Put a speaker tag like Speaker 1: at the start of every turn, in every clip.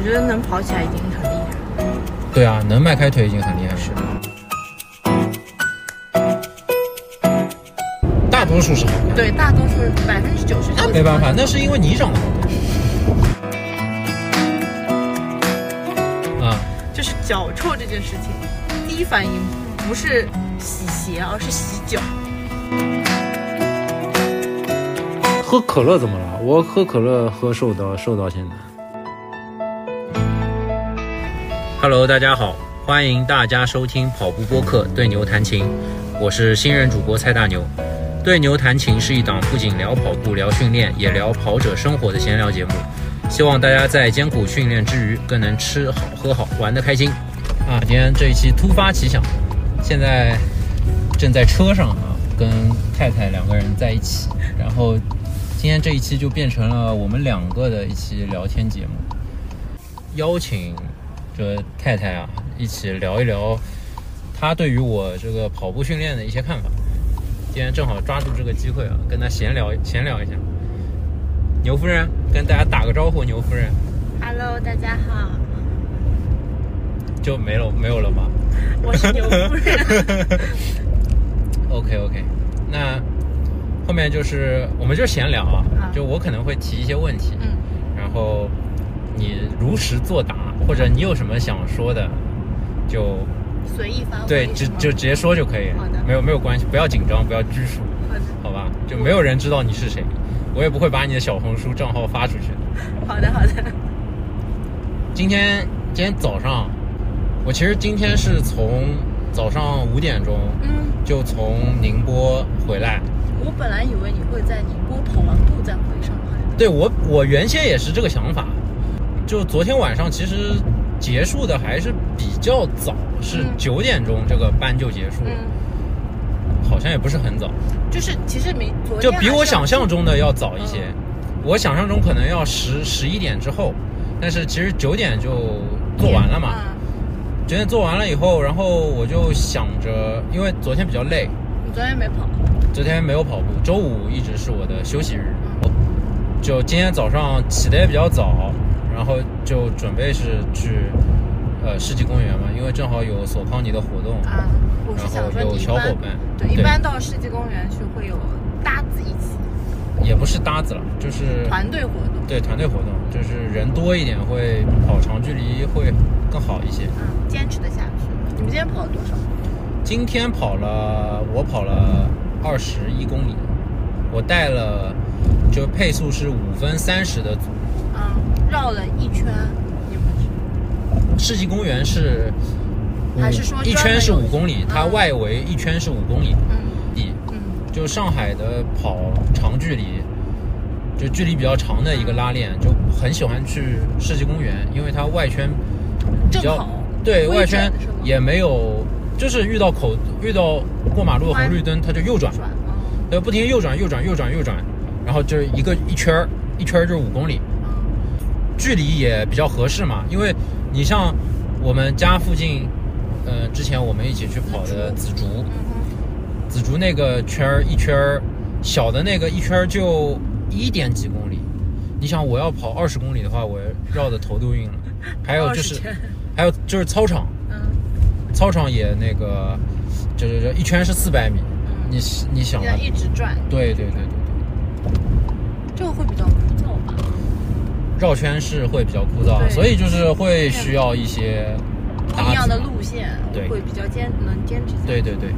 Speaker 1: 我觉得能跑起来已经很厉害。
Speaker 2: 对啊，能迈开腿已经很厉害了。
Speaker 1: 是
Speaker 2: 大多数是好看，
Speaker 1: 对，大多数百分之九十九。
Speaker 2: 没办法，那是因为你长得好看。啊，
Speaker 1: 就是脚臭这件事情，第一反应不是洗鞋，而是洗脚。
Speaker 2: 喝可乐怎么了？我喝可乐喝瘦到瘦到现在。Hello，大家好，欢迎大家收听跑步播客《对牛弹琴》，我是新人主播蔡大牛。《对牛弹琴》是一档不仅聊跑步、聊训练，也聊跑者生活的闲聊节目。希望大家在艰苦训练之余，更能吃好、喝好、玩得开心。啊，今天这一期突发奇想，现在正在车上啊，跟太太两个人在一起，然后今天这一期就变成了我们两个的一期聊天节目，邀请这太太啊一起聊一聊她对于我这个跑步训练的一些看法。今天正好抓住这个机会啊，跟她闲聊闲聊一下。牛夫人跟大家打个招呼，牛夫人
Speaker 1: Hello，大家好，
Speaker 2: 就没了没有了吗
Speaker 1: 我是牛夫人。
Speaker 2: OK OK，那后面就是我们就闲聊啊，就我可能会提一些问题，
Speaker 1: 嗯，
Speaker 2: 然后你如实作答，或者你有什么想说的，就
Speaker 1: 随意发挥。
Speaker 2: 对，就就直接说就可以
Speaker 1: 好的，
Speaker 2: 没有没有关系，不要紧张，不要拘束，
Speaker 1: 好的，
Speaker 2: 好吧？就没有人知道你是谁，我也不会把你的小红书账号发出去的。
Speaker 1: 好的，好的。
Speaker 2: 今天今天早上，我其实今天是从早上五点钟
Speaker 1: 嗯，
Speaker 2: 就从宁波回来。
Speaker 1: 我本来以为你会在宁波跑完步再回上海。
Speaker 2: 对我我原先也是这个想法，就昨天晚上其实结束的还是比较早，是
Speaker 1: 嗯
Speaker 2: 九点钟这个班就结束了，
Speaker 1: 嗯，
Speaker 2: 好像也不是很早，
Speaker 1: 就是其实没昨
Speaker 2: 就比我想象中的要早一些。
Speaker 1: 嗯
Speaker 2: 我想象中可能要十十一点之后，但是其实九点就做完了嘛。
Speaker 1: 嗯
Speaker 2: 九点做完了以后，然后我就想着，因为昨天比较累，
Speaker 1: 你昨天没跑。
Speaker 2: 昨天没有跑步，周五一直是我的休息日。
Speaker 1: 嗯
Speaker 2: 就今天早上起得也比较早，然后就准备是去呃世纪公园嘛，因为正好有索康尼的活动，
Speaker 1: 啊，我是
Speaker 2: 然后
Speaker 1: 想说
Speaker 2: 有小伙伴，
Speaker 1: 对，一般到世纪公园去会有搭子一起，
Speaker 2: 也不是搭子了，就是
Speaker 1: 团队活动。
Speaker 2: 对团队活动，就是人多一点会跑长距离会更好一些。
Speaker 1: 嗯，坚持的下去。你们今天跑了多少？
Speaker 2: 今天跑了，我跑了二十一公里，我带了就配速是五分三十的组。
Speaker 1: 嗯，绕了一圈，你们是
Speaker 2: 世纪公园是五
Speaker 1: 还是说
Speaker 2: 一圈是五公里，它
Speaker 1: 嗯
Speaker 2: 外围一圈是五公里
Speaker 1: 嗯
Speaker 2: 地。
Speaker 1: 嗯
Speaker 2: 就上海的跑长距离，就距离比较长的一个拉练，就很喜欢去世纪公园，因为它外圈比较对外圈也没有，就是遇到口遇到过马路的红绿灯，它就右转，
Speaker 1: 转嗯
Speaker 2: 对，不停右转右转右转右转，然后就是一个一圈儿一圈儿就是五公里，
Speaker 1: 嗯
Speaker 2: 距离也比较合适嘛，因为你像我们家附近，呃，之前我们一起去跑的紫竹，
Speaker 1: 嗯
Speaker 2: 紫竹那个圈儿一圈儿，小的那个一圈儿就一点几公里。你想我要跑二十公里的话，我绕的头都晕了。还有 就是，还有就是操场，
Speaker 1: 嗯
Speaker 2: 操场也那个，就是这一圈是四百米。
Speaker 1: 嗯，
Speaker 2: 你你想啊
Speaker 1: 要，一直转，
Speaker 2: 对对对对对，
Speaker 1: 这个会比较？
Speaker 2: 绕圈是会比较枯燥，所以就是会需要一些
Speaker 1: 不一样的路线，
Speaker 2: 对
Speaker 1: 会比较坚能坚持。
Speaker 2: 对对对。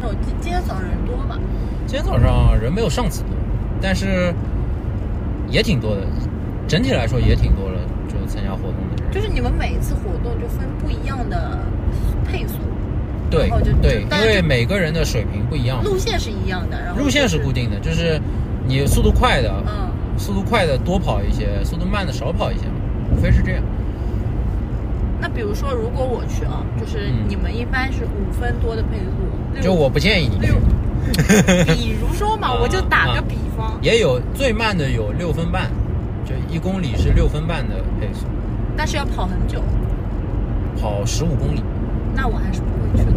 Speaker 1: 那我今今天早上人多吗？
Speaker 2: 今天早上人没有上次多，但是也挺多的，整体来说也挺多了，就参加活动的人。
Speaker 1: 就是你们每一次活动就分不一样的配速，
Speaker 2: 对对，因为每个人的水平不一样，
Speaker 1: 路线是一样的，然后
Speaker 2: 路线是固定的，就是你速度快的，
Speaker 1: 嗯，
Speaker 2: 速度快的多跑一些，速度慢的少跑一些嘛，无非是这样。
Speaker 1: 那比如说如果我去啊，就是
Speaker 2: 嗯。
Speaker 1: 你们一般是五分多的配速，六
Speaker 2: 就我不建议你
Speaker 1: 比如说嘛，
Speaker 2: 啊
Speaker 1: 我就打个
Speaker 2: 啊。
Speaker 1: 比方，
Speaker 2: 也有最慢的有六分半，就一公里是六分半的配速，
Speaker 1: 但是要跑很久，
Speaker 2: 跑十五公里。
Speaker 1: 那我还是不会去的。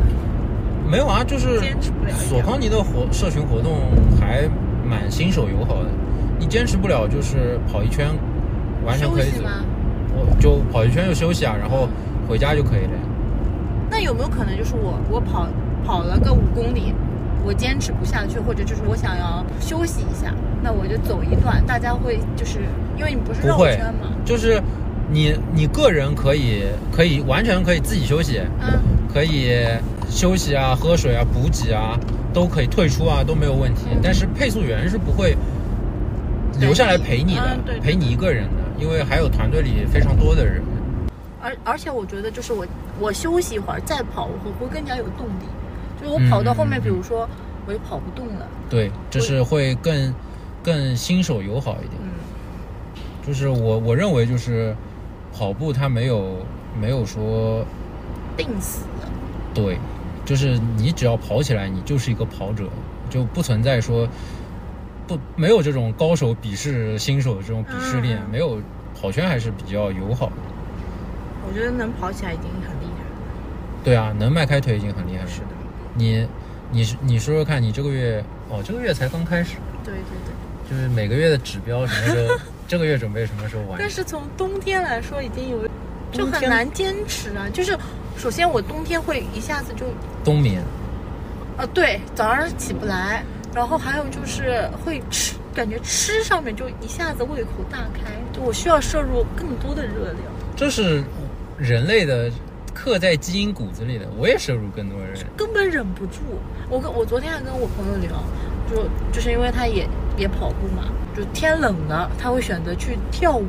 Speaker 2: 没有啊，就是
Speaker 1: 坚持不了
Speaker 2: 索康尼的活社群活动还蛮新手友好的，你坚持不了就是跑一圈，完全可以走。
Speaker 1: 休息吗？
Speaker 2: 我就跑一圈就休息啊，然后回家就可以了呀。
Speaker 1: 那有没有可能就是我我跑跑了个五公里，我坚持不下去，或者就是我想要休息一下，那我就走一段，大家会就是因为你不是绕圈嘛，
Speaker 2: 就是你你个人可以可以完全可以自己休息，
Speaker 1: 嗯，
Speaker 2: 可以休息啊、喝水啊、补给啊，都可以退出啊，都没有问题。但是配速员是不会留下来陪你的，陪你一个人的，因为还有团队里非常多的人。
Speaker 1: 而而且我觉得就是我我休息一会儿再跑，我会更加有动力。就是我跑到后面，
Speaker 2: 嗯
Speaker 1: 比如说我就跑不动了，
Speaker 2: 对，就是会更更新手友好一点。
Speaker 1: 嗯，
Speaker 2: 就是我我认为就是跑步它没有没有说
Speaker 1: 定死了。
Speaker 2: 对，就是你只要跑起来，你就是一个跑者，就不存在说不没有这种高手鄙视新手的这种鄙视链，
Speaker 1: 嗯
Speaker 2: 没有跑圈还是比较友好的。
Speaker 1: 我觉得能跑起来已经很厉害了。
Speaker 2: 对啊，能迈开腿已经很厉害了。
Speaker 1: 是的，
Speaker 2: 你你你说说看，你这个月哦，这个月才刚开始，
Speaker 1: 对对对。
Speaker 2: 就是每个月的指标什么时候，这个月准备什么时候完？
Speaker 1: 但是从冬天来说，已经有就很难坚持啊。就是首先我冬天会一下子就
Speaker 2: 冬眠，
Speaker 1: 呃对，早上起不来，然后还有就是会吃，感觉吃上面就一下子胃口大开，就我需要摄入更多的热量。
Speaker 2: 这是人类的刻在基因骨子里的。我也摄入更多人。
Speaker 1: 根本忍不住。我跟我昨天还跟我朋友聊，就就是因为他也也跑步嘛，就天冷了，他会选择去跳舞，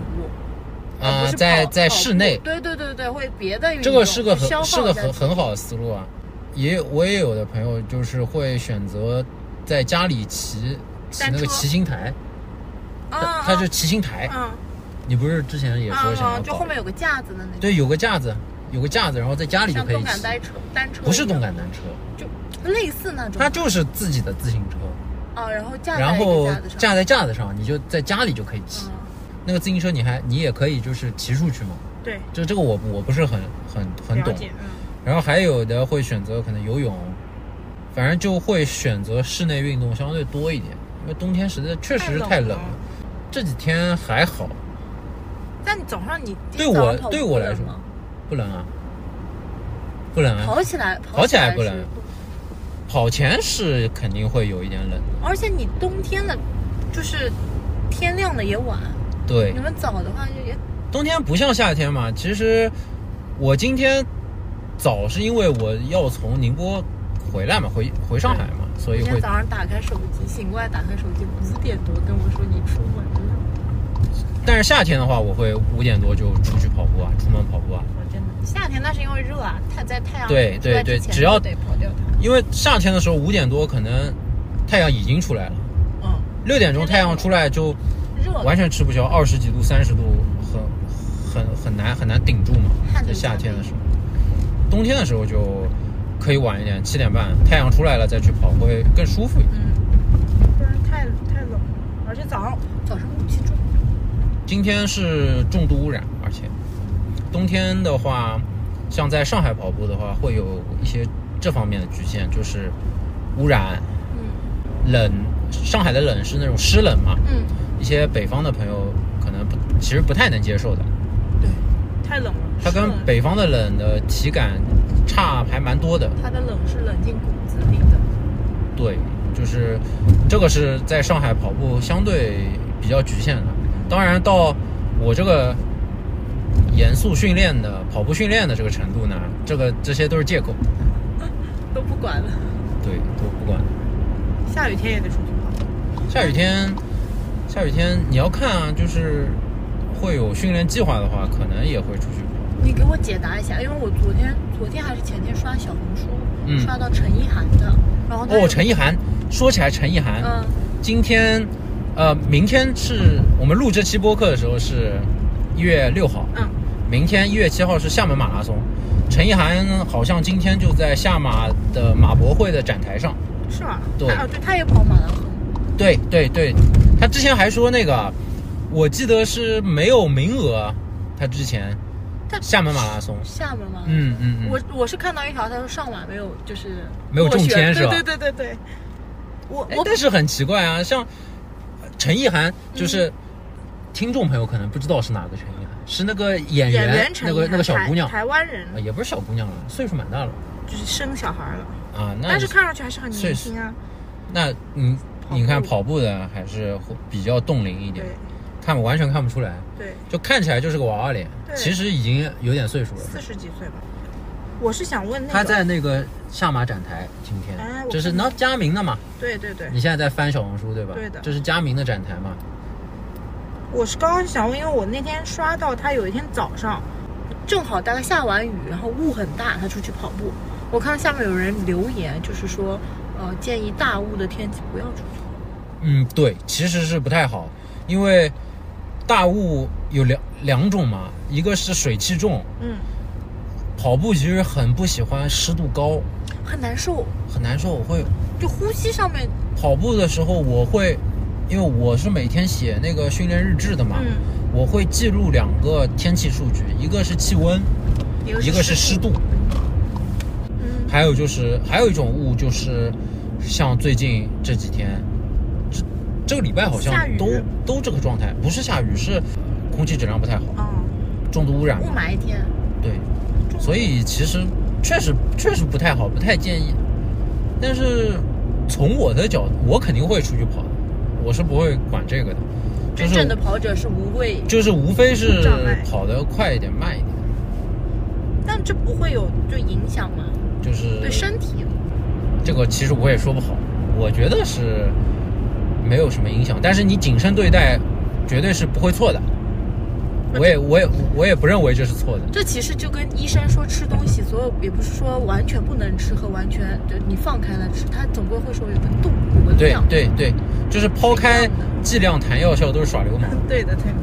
Speaker 2: 啊、在在室内，
Speaker 1: 对对对对，会别的运动。
Speaker 2: 这个是个很是个很很好的思路啊。也我也有的朋友就是会选择在家里骑骑那个骑行台，
Speaker 1: 啊，
Speaker 2: 他就骑行台。
Speaker 1: 嗯
Speaker 2: 你不是之前也说想
Speaker 1: 啊，
Speaker 2: 要
Speaker 1: 就后？面有个架子的那种，
Speaker 2: 对，有个架子，有个架子，然后在家里就可以骑。
Speaker 1: 动感单车，单车
Speaker 2: 不是动感单车，
Speaker 1: 就类似那种。
Speaker 2: 它就是自己的自行车，
Speaker 1: 啊，然后架在架子上，
Speaker 2: 架在架子上，你就在家里就可以骑。
Speaker 1: 嗯，
Speaker 2: 那个自行车你还你也可以就是骑出去嘛。
Speaker 1: 对，
Speaker 2: 就这个我我不是很很很懂。
Speaker 1: 嗯，
Speaker 2: 然后还有的会选择可能游泳，反正就会选择室内运动相对多一点，因为冬天实在确实是太冷了。这几天还好，
Speaker 1: 但早上你
Speaker 2: 对我对我来说不冷啊，不冷啊。
Speaker 1: 跑起来
Speaker 2: 跑起来不冷跑前是肯定会有一点冷的，
Speaker 1: 而且你冬天的，就是天亮的也晚，
Speaker 2: 对
Speaker 1: 你，们早的话就也
Speaker 2: 冬天不像夏天嘛。其实我今天早是因为我要从宁波回来嘛，回回上海嘛，所以
Speaker 1: 今天
Speaker 2: 会
Speaker 1: 早上打开手机，醒过来打开手机，五点多跟我说你出门了。
Speaker 2: 但是夏天的话，我会五点多就出去跑步啊，出门跑步啊。
Speaker 1: 我真的，夏天那是因为热啊，太在太阳
Speaker 2: 对对对只要
Speaker 1: 得跑掉它。
Speaker 2: 因为夏天的时候五点多可能太阳已经出来了，
Speaker 1: 嗯，
Speaker 2: 六点钟太阳出来就
Speaker 1: 热
Speaker 2: 完全吃不消，二十几度、三十度，很很很难很难顶住嘛。在夏天的时候，冬天的时候就可以晚一点，七点半太阳出来了再去跑会更舒服一点。
Speaker 1: 嗯，不然太太冷了，而且早上早上雾气重。
Speaker 2: 今天是重度污染，而且冬天的话，像在上海跑步的话，会有一些这方面的局限，就是污染、
Speaker 1: 嗯
Speaker 2: 冷。上海的冷是那种湿冷嘛，
Speaker 1: 嗯，
Speaker 2: 一些北方的朋友可能不，其实不太能接受的。
Speaker 1: 对，太冷了。
Speaker 2: 它跟北方的冷的体感差还蛮多的。
Speaker 1: 它的冷是冷进骨子里的。
Speaker 2: 对，就是这个是在上海跑步相对比较局限的。当然，到我这个严肃训练的跑步训练的这个程度呢，这个这些都是借口。
Speaker 1: 都不管了，
Speaker 2: 对，都不管。
Speaker 1: 下雨天也得出去跑。
Speaker 2: 下雨天，下雨天你要看啊，就是会有训练计划的话，可能也会出去跑。
Speaker 1: 你给我解答一下，因为我昨天、昨天还是前天刷小红书，
Speaker 2: 嗯
Speaker 1: 刷到陈意涵的，然后
Speaker 2: 哦，陈意涵，说起来陈意涵，
Speaker 1: 嗯
Speaker 2: 今天，呃，明天是我们录这期播客的时候是一月六号，
Speaker 1: 嗯，
Speaker 2: 明天一月七号是厦门马拉松。陈意涵好像今天就在厦马的马博会的展台上。
Speaker 1: 是吗？
Speaker 2: 对
Speaker 1: 对，他也跑马拉松，
Speaker 2: 对对对，他之前还说那个，我记得是没有名额，他之前
Speaker 1: 他
Speaker 2: 厦门马拉松，
Speaker 1: 厦门吗？
Speaker 2: 嗯嗯嗯，
Speaker 1: 我我是看到一条，他说上马没有，就是
Speaker 2: 没有中签是吧？
Speaker 1: 对对对对对，我我
Speaker 2: 哎但是很奇怪啊，像陈意涵，就是、
Speaker 1: 嗯
Speaker 2: 听众朋友可能不知道是哪个陈意涵，是那个演
Speaker 1: 演
Speaker 2: 员那个那个小姑娘，
Speaker 1: 台湾人。
Speaker 2: 啊，也不是小姑娘了，岁数蛮大了。
Speaker 1: 就是生小孩了，
Speaker 2: 啊。那
Speaker 1: 但是看上去还是很年轻啊。
Speaker 2: 那嗯，
Speaker 1: 跑
Speaker 2: 你看跑步的还是会比较冻龄一点。
Speaker 1: 对，
Speaker 2: 看完全看不出来，
Speaker 1: 对，
Speaker 2: 就看起来就是个娃娃脸，其实已经有点岁数了。
Speaker 1: 四十几岁吧。我是想问那个，
Speaker 2: 他在那个下马展台，今天这是那佳明的嘛？
Speaker 1: 对对对，
Speaker 2: 你现在在翻小红书对吧？
Speaker 1: 对的
Speaker 2: 这是佳明的展台嘛？
Speaker 1: 我是刚刚想问，因为我那天刷到他有一天早上，正好大概下完雨，然后雾很大，他出去跑步。我看到下面有人留言，就是说，呃，建议大雾的天气不要出去。
Speaker 2: 嗯，对，其实是不太好，因为大雾有两两种嘛，一个是水汽重，
Speaker 1: 嗯，
Speaker 2: 跑步其实很不喜欢湿度高，
Speaker 1: 很难受，
Speaker 2: 很难受。我会
Speaker 1: 就呼吸上面，
Speaker 2: 跑步的时候，我会，因为我是每天写那个训练日志的嘛，
Speaker 1: 嗯，
Speaker 2: 我会记录两个天气数据，一个是气温，
Speaker 1: 一个
Speaker 2: 一个是湿度，
Speaker 1: 嗯，
Speaker 2: 还有就是还有一种雾就是像最近这几天，这这个礼拜好像都都这个状态，不是下雨是空气质量不太好，
Speaker 1: 哦，
Speaker 2: 重度污染
Speaker 1: 雾
Speaker 2: 嘛，
Speaker 1: 霾天，
Speaker 2: 对，所以其实确实确实不太好，不太建议。但是从我的角度，我肯定会出去跑的，我是不会管这个的，
Speaker 1: 真正的跑者是无畏，
Speaker 2: 就是无非是跑得快一点、慢一点，
Speaker 1: 但这不会有就影响吗？
Speaker 2: 就是
Speaker 1: 对身体，
Speaker 2: 这个其实我也说不好，我觉得是没有什么影响，但是你谨慎对待，绝对是不会错的。我也我也我也不认为这是错的。
Speaker 1: 这其实就跟医生说吃东西，所有也不是说完全不能吃和完全就你放开了吃，它总归会说有个度，有个
Speaker 2: 对
Speaker 1: 量。
Speaker 2: 对对，就是抛开剂量谈药效都是耍流氓。
Speaker 1: 对的对的。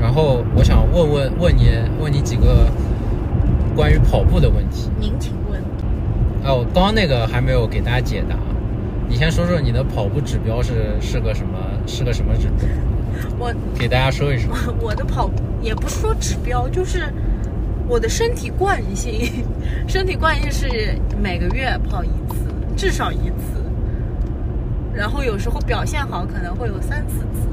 Speaker 2: 然后我想问问问你问你几个关于跑步的问题。
Speaker 1: 您请问，
Speaker 2: 哦，刚刚那个还没有给大家解答，你先说说你的跑步指标是是个什么是个什么指标，
Speaker 1: 我
Speaker 2: 给大家说一说。
Speaker 1: 我的跑也不是说指标，就是我的身体惯性，身体惯性是每个月跑一次，至少一次。然后有时候表现好，可能会有三四次。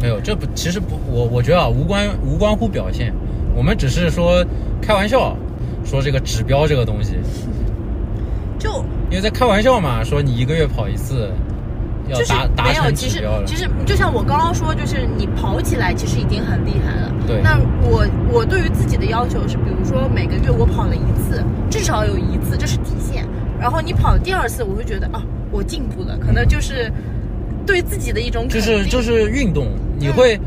Speaker 2: 没有，这不其实不，我我觉得啊，无关无关乎表现，我们只是说开玩笑，说这个指标这个东西，
Speaker 1: 就
Speaker 2: 因为在开玩笑嘛，说你一个月跑一次，要
Speaker 1: 就是
Speaker 2: 达达
Speaker 1: 没有，
Speaker 2: 成
Speaker 1: 其实其。实就像我刚刚说，就是你跑起来其实已经很厉害了。
Speaker 2: 对
Speaker 1: 那我我对于自己的要求是，比如说每个月我跑了一次，至少有一次，这是底线。然后你跑第二次，我会觉得啊，我进步了，可能就是对自己的一种
Speaker 2: 就。是就是运动，你会，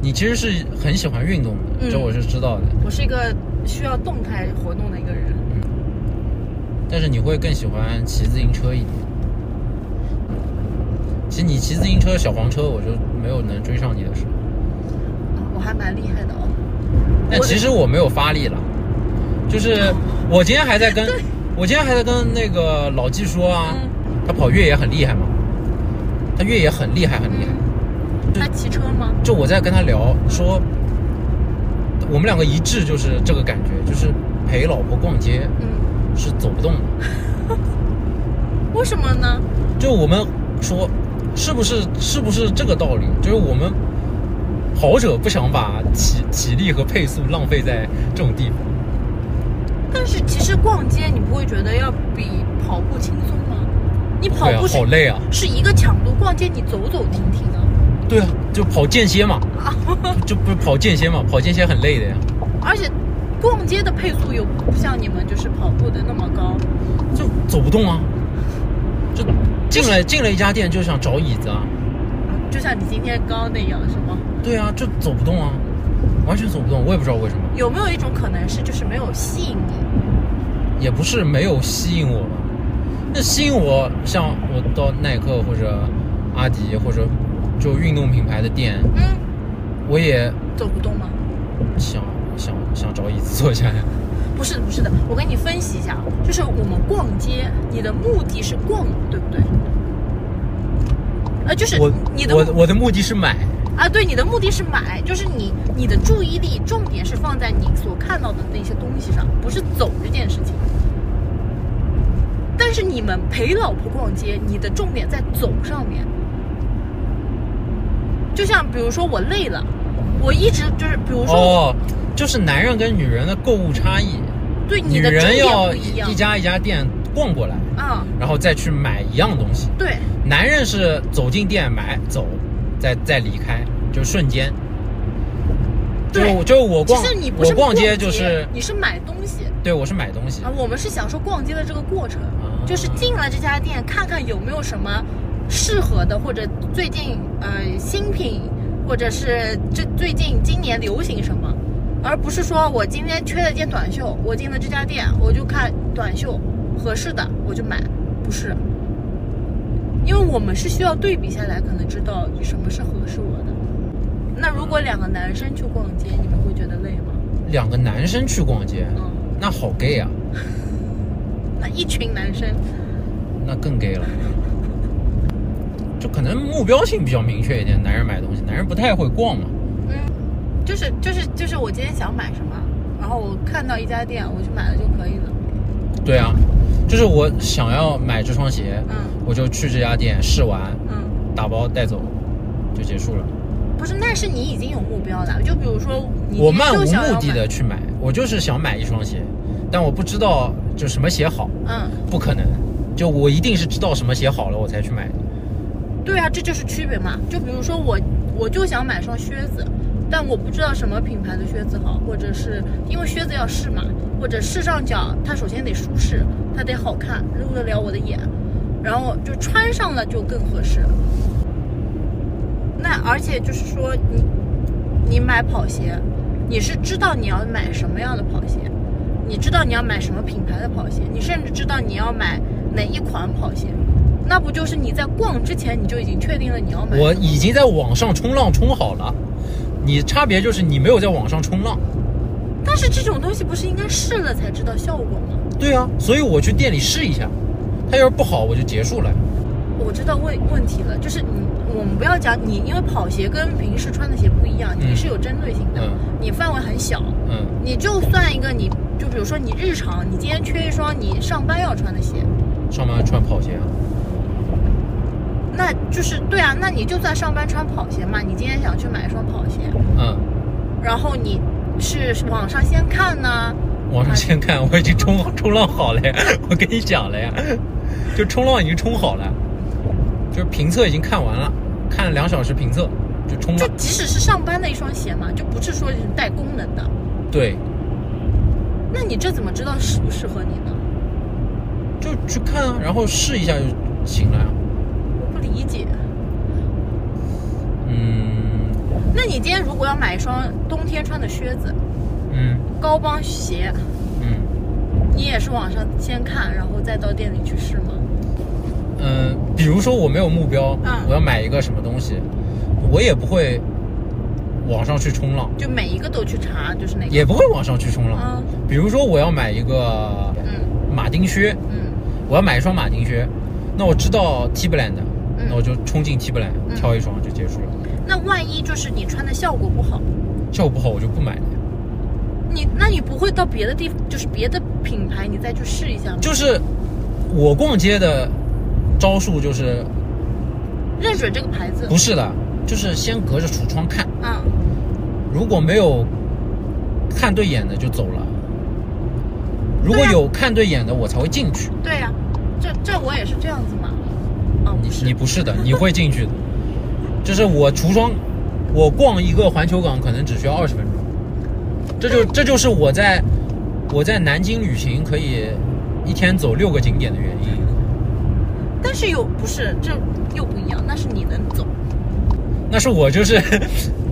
Speaker 2: 你其实是很喜欢运动的，
Speaker 1: 嗯
Speaker 2: 这我是知道的。
Speaker 1: 我是一个需要动态活动的一个人。
Speaker 2: 但是你会更喜欢骑自行车一点。其实你骑自行车小黄车，我就没有能追上你的时候。
Speaker 1: 啊我还蛮厉害的哦。
Speaker 2: 但其实我没有发力了，就是我今天还在跟，我今天还在跟那个老纪说啊，
Speaker 1: 嗯
Speaker 2: 他跑越野很厉害嘛，他越野很厉害很厉害。
Speaker 1: 嗯，他骑车吗？
Speaker 2: 就我在跟他聊说，我们两个一致就是这个感觉，就是陪老婆逛街
Speaker 1: 嗯，
Speaker 2: 是走不动的。
Speaker 1: 为什么呢？
Speaker 2: 就我们说，是不是是不是这个道理？就是我们跑者不想把体体力和配速浪费在这种地方。
Speaker 1: 但是其实逛街你不会觉得要比跑步轻松吗？你跑步，
Speaker 2: 好累啊！
Speaker 1: 是一个强度，逛街你走走停停啊，
Speaker 2: 对啊，就跑间歇嘛，就不是跑间歇嘛，跑间歇很累的呀，
Speaker 1: 而且逛街的配速又不像你们就是跑步的那么高。
Speaker 2: 就走不动啊。就进来进了一家店就想找椅子啊，
Speaker 1: 就像你今天刚刚那样，是吗？
Speaker 2: 对啊，就走不动啊，完全走不动，我也不知道为什么。
Speaker 1: 有没有一种可能是就是没有吸引你？
Speaker 2: 也不是没有吸引我吧，那吸引我，像我到耐克或者阿迪或者就运动品牌的店，
Speaker 1: 嗯，
Speaker 2: 我也
Speaker 1: 走不动吗？
Speaker 2: 想想想找椅子坐下呀。
Speaker 1: 不是的，不是的，我跟你分析一下，就是我们逛街，你的目的是逛，对不对？呃，就是
Speaker 2: 我
Speaker 1: 你的目
Speaker 2: 我我的目的是买，
Speaker 1: 啊，对，你的目的是买，就是你你的注意力重点是放在你所看到的那些东西上，不是走这件事情。但是你们陪老婆逛街，你的重点在走上面。就像比如说我累了，我一直就是，比如说，
Speaker 2: 哦，就是男人跟女人的购物差异，女
Speaker 1: 对女
Speaker 2: 人要
Speaker 1: 一
Speaker 2: 家一家店逛过来，
Speaker 1: 啊，
Speaker 2: 然后再去买一样东西。
Speaker 1: 对，
Speaker 2: 男人是走进店买走，再再离开，就瞬间。就
Speaker 1: 对。
Speaker 2: 就我逛
Speaker 1: 其实你不是
Speaker 2: 我逛街
Speaker 1: 街
Speaker 2: 就是
Speaker 1: 你是买东西。
Speaker 2: 对我是买东西。
Speaker 1: 啊，我们是享受逛街的这个过程，
Speaker 2: 啊。
Speaker 1: 就是进了这家店看看有没有什么适合的，或者最近呃新品，或者是这最近今年流行什么，而不是说我今天缺了件短袖，我进了这家店我就看短袖合适的我就买，不是。因为我们是需要对比下来，可能知道什么是合适我的。那如果两个男生去逛街，你们会觉得累吗？
Speaker 2: 两个男生去逛街，
Speaker 1: 嗯，
Speaker 2: 那好 gay 啊，
Speaker 1: 那一群男生，
Speaker 2: 那更 gay 了。就可能目标性比较明确一点，男人买东西，男人不太会逛嘛。
Speaker 1: 嗯，就是就是就是我今天想买什么，然后我看到一家店，我去买了就可以了。
Speaker 2: 对啊，就是我想要买这双鞋，
Speaker 1: 嗯
Speaker 2: 我就去这家店试完，
Speaker 1: 嗯，
Speaker 2: 打包带走，就结束了。
Speaker 1: 不是，那是你已经有目标了。就比如说你
Speaker 2: 我漫无目的的去买，我就是想买一双鞋，但我不知道就什么鞋好，
Speaker 1: 嗯，
Speaker 2: 不可能。就我一定是知道什么鞋好了，我才去买。
Speaker 1: 对啊，这就是区别嘛。就比如说我我就想买双靴子，但我不知道什么品牌的靴子好，或者是因为靴子要试嘛，或者试上脚，它首先得舒适，它得好看，入得了我的眼，然后就穿上了就更合适。那而且就是说你你买跑鞋，你是知道你要买什么样的跑鞋，你知道你要买什么品牌的跑鞋，你甚至知道你要买哪一款跑鞋，那不就是你在逛之前你就已经确定了你要买？
Speaker 2: 我已经在网上冲浪冲好了，你差别就是你没有在网上冲浪。
Speaker 1: 但是这种东西不是应该试了才知道效果吗？
Speaker 2: 对啊，所以我去店里试一下，它要是不好我就结束了。
Speaker 1: 我知道问问题了，就是你我们不要讲你，因为跑鞋跟平时穿的鞋不一样，你
Speaker 2: 嗯
Speaker 1: 是有针对性的，
Speaker 2: 嗯
Speaker 1: 你范围很小，
Speaker 2: 嗯，
Speaker 1: 你就算一个你就比如说你日常，你今天缺一双你上班要穿的鞋，
Speaker 2: 上班穿跑鞋啊，
Speaker 1: 那就是对啊，那你就算上班穿跑鞋嘛，你今天想去买一双跑鞋，
Speaker 2: 嗯，
Speaker 1: 然后你是网上先看呢，
Speaker 2: 网上先看，我已经冲冲浪好了呀，我跟你讲了呀，就冲浪已经冲好了，就是评测已经看完了，看了两小时评测就冲了。
Speaker 1: 就即使是上班的一双鞋嘛，就不是说是带功能的，
Speaker 2: 对，
Speaker 1: 那你这怎么知道适不适合你呢？
Speaker 2: 就去看啊，然后试一下就行了呀。
Speaker 1: 理解。
Speaker 2: 嗯。
Speaker 1: 那你今天如果要买一双冬天穿的靴子，
Speaker 2: 嗯。
Speaker 1: 高帮鞋，
Speaker 2: 嗯。
Speaker 1: 你也是网上先看，然后再到店里去试吗？
Speaker 2: 嗯，比如说我没有目标，
Speaker 1: 嗯。
Speaker 2: 我要买一个什么东西，我也不会网上去冲浪，
Speaker 1: 就每一个都去查，就是那个。
Speaker 2: 也不会网上去冲浪。
Speaker 1: 嗯。
Speaker 2: 比如说我要买一个
Speaker 1: 嗯。
Speaker 2: 马丁靴，
Speaker 1: 嗯。
Speaker 2: 我要买一双马丁靴，那我知道 Timberland 那我就冲进 Timberland
Speaker 1: 嗯
Speaker 2: 挑一双就结束了。
Speaker 1: 那万一就是你穿的效果不好，
Speaker 2: 效果不好我就不买了。
Speaker 1: 你那你不会到别的地方，就是别的品牌你再去试一下吗？
Speaker 2: 就是我逛街的招数就是
Speaker 1: 认准这个牌子。
Speaker 2: 不是的，就是先隔着橱窗看，
Speaker 1: 嗯，
Speaker 2: 如果没有看对眼的就走了，如果有看对眼的我才会进去。
Speaker 1: 对呀、这这我也是这样子嘛。哦，不是
Speaker 2: 你不是的，你会进去的。就是我橱窗，我逛一个环球港可能只需要二十分钟，这就这就是我在我在南京旅行可以一天走六个景点的原因。
Speaker 1: 但是又不是，这又不一样，那是你能走。
Speaker 2: 那是我就是，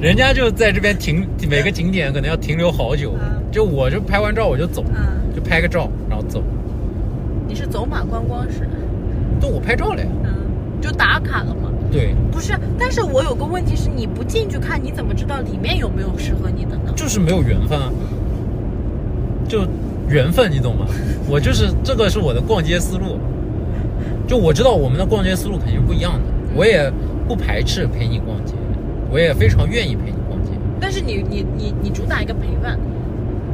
Speaker 2: 人家就在这边停每个景点可能要停留好久，
Speaker 1: 嗯
Speaker 2: 就我就拍完照我就走，
Speaker 1: 嗯，
Speaker 2: 就拍个照然后走。
Speaker 1: 你是走马观光式，
Speaker 2: 都我拍照了呀，
Speaker 1: 嗯，就打卡了嘛。
Speaker 2: 对，
Speaker 1: 不是，但是我有个问题是，你不进去看，你怎么知道里面有没有适合你的呢？
Speaker 2: 就是没有缘分啊，就缘分，你懂吗？我就是这个是我的逛街思路，就我知道我们的逛街思路肯定不一样的，我也不排斥陪你逛街，我也非常愿意陪你逛街。
Speaker 1: 但是你你你你主打一个陪伴，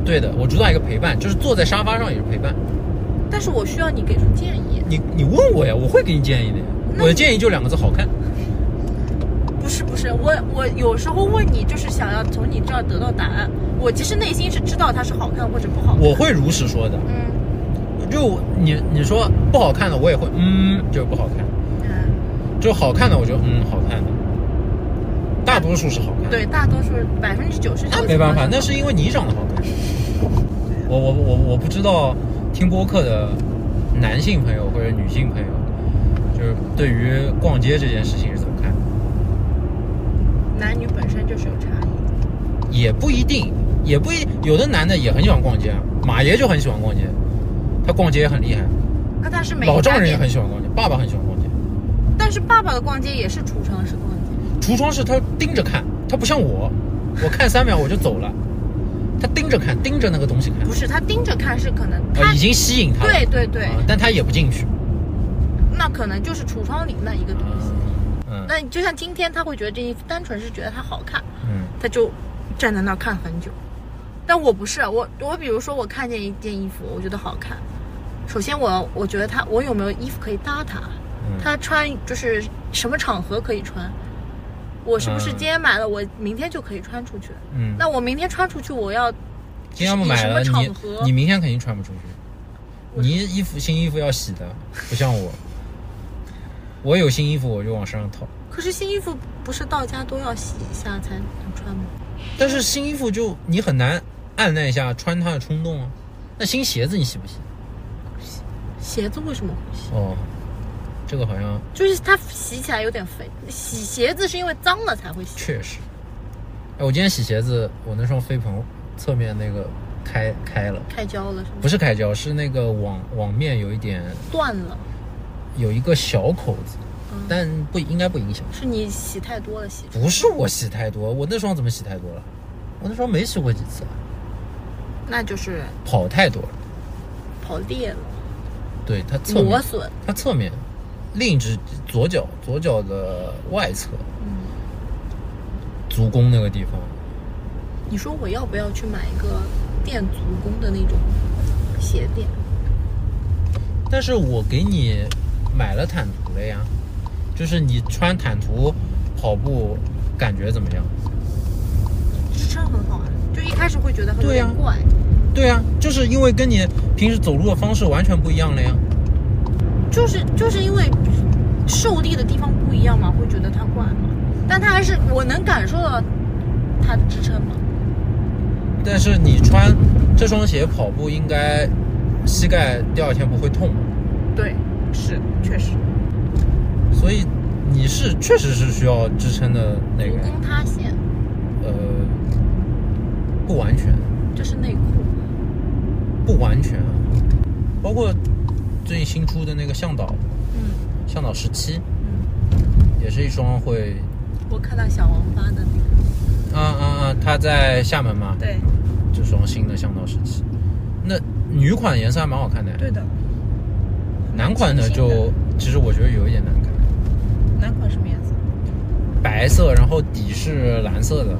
Speaker 2: 对的，我主打一个陪伴，就是坐在沙发上也是陪伴。
Speaker 1: 但是我需要你给出建议。
Speaker 2: 你你问我呀，我会给你建议的呀。
Speaker 1: 那
Speaker 2: 我的建议就两个字：好看。
Speaker 1: 不是不是我，我有时候问你，就是想要从你这儿得到答案。我其实内心是知道它是好看或者不好看。
Speaker 2: 我会如实说的。
Speaker 1: 嗯
Speaker 2: 就你你说不好看的，我也会嗯，就是不好看。
Speaker 1: 嗯，
Speaker 2: 就好看的，我就嗯好看的。大多数是好看。
Speaker 1: 对，大多数百分之九十九。
Speaker 2: 那没办法，那是因为你长得好看。我我我我不知道听播客的男性朋友或者女性朋友，就是对于逛街这件事情是怎么看？
Speaker 1: 男女本身就是有差异。
Speaker 2: 也不一定，也不一，有的男的也很喜欢逛街啊。马爷就很喜欢逛街，他逛街也很厉害。
Speaker 1: 那但是每
Speaker 2: 老丈人也很喜欢逛街，爸爸很喜欢逛街。
Speaker 1: 但是爸爸的逛街也是橱窗式逛街。
Speaker 2: 橱窗式他盯着看，他不像我，我看三秒我就走了。他盯着看，盯着那个东西看，
Speaker 1: 不是他盯着看，是可能他、
Speaker 2: 呃，已经吸引他了。
Speaker 1: 对对对，
Speaker 2: 啊但他也不进去。
Speaker 1: 那可能就是橱窗里那一个东西。
Speaker 2: 嗯
Speaker 1: 那就像今天他会觉得这衣服单纯是觉得它好看，
Speaker 2: 嗯
Speaker 1: 他就站在那儿看很久。但我不是，我我比如说我看见一件衣服，我觉得好看，首先我我觉得它我有没有衣服可以搭它，
Speaker 2: 嗯
Speaker 1: 它穿就是什么场合可以穿，我是不是
Speaker 2: 嗯
Speaker 1: 今天买了，我明天就可以穿出去？
Speaker 2: 嗯。
Speaker 1: 那我明天穿出去，我要
Speaker 2: 今天买了，
Speaker 1: 以什么
Speaker 2: 你
Speaker 1: 场合
Speaker 2: 你明天肯定穿不出去。你衣服新衣服要洗的，不像我。我有新衣服我就往身上套，
Speaker 1: 可是新衣服不是到家都要洗一下才能穿吗？
Speaker 2: 但是新衣服就你很难按耐一下穿它的冲动啊。那新鞋子你洗不洗？
Speaker 1: 鞋子为什么会洗？
Speaker 2: 哦，这个好像
Speaker 1: 就是它洗起来有点肥。洗鞋子是因为脏了才会洗。
Speaker 2: 确实。哎，我今天洗鞋子，我那双飞鹏侧面那个开开了，
Speaker 1: 开胶了是吗？
Speaker 2: 不是开胶，是那个网网面有一点
Speaker 1: 断了，
Speaker 2: 有一个小口子，
Speaker 1: 嗯，
Speaker 2: 但不应该不影响。
Speaker 1: 是你洗太多了洗。
Speaker 2: 不是我洗太多，我那双怎么洗太多了？我那双没洗过几次啊，
Speaker 1: 那就是
Speaker 2: 跑太多了。
Speaker 1: 跑裂了，
Speaker 2: 对，它侧，
Speaker 1: 磨损。
Speaker 2: 它侧面，另一只左脚左脚的外侧
Speaker 1: 嗯，
Speaker 2: 足弓那个地方，
Speaker 1: 你说我要不要去买一个垫足弓的那种鞋垫？
Speaker 2: 但是我给你买了坦途了呀，就是你穿坦途跑步感觉怎么样？
Speaker 1: 支撑很好啊，就一开始会觉得很有
Speaker 2: 对呀
Speaker 1: 怪。
Speaker 2: 对呀、就是因为跟你平时走路的方式完全不一样了呀。
Speaker 1: 就是就是因为受力的地方不一样嘛，会觉得它怪嘛。但它还是我能感受到它的支撑嘛。
Speaker 2: 但是你穿这双鞋跑步，应该膝盖第二天不会痛。
Speaker 1: 对，是确实。
Speaker 2: 所以你是确实是需要支撑的那个，
Speaker 1: 足弓塌陷，
Speaker 2: 呃，不完全，
Speaker 1: 这是内裤。
Speaker 2: 不完全啊，包括最近新出的那个向导，
Speaker 1: 嗯。
Speaker 2: 向导十七，
Speaker 1: 嗯，
Speaker 2: 也是一双会，
Speaker 1: 我看到小王发的那个。
Speaker 2: 啊啊啊，他在厦门嘛，
Speaker 1: 对。
Speaker 2: 这双新的向导十七，那女款颜色还蛮好看的，
Speaker 1: 对的，
Speaker 2: 男款的就其实我觉得有一点难看，
Speaker 1: 男款什么颜色？
Speaker 2: 白色，然后底是蓝色的，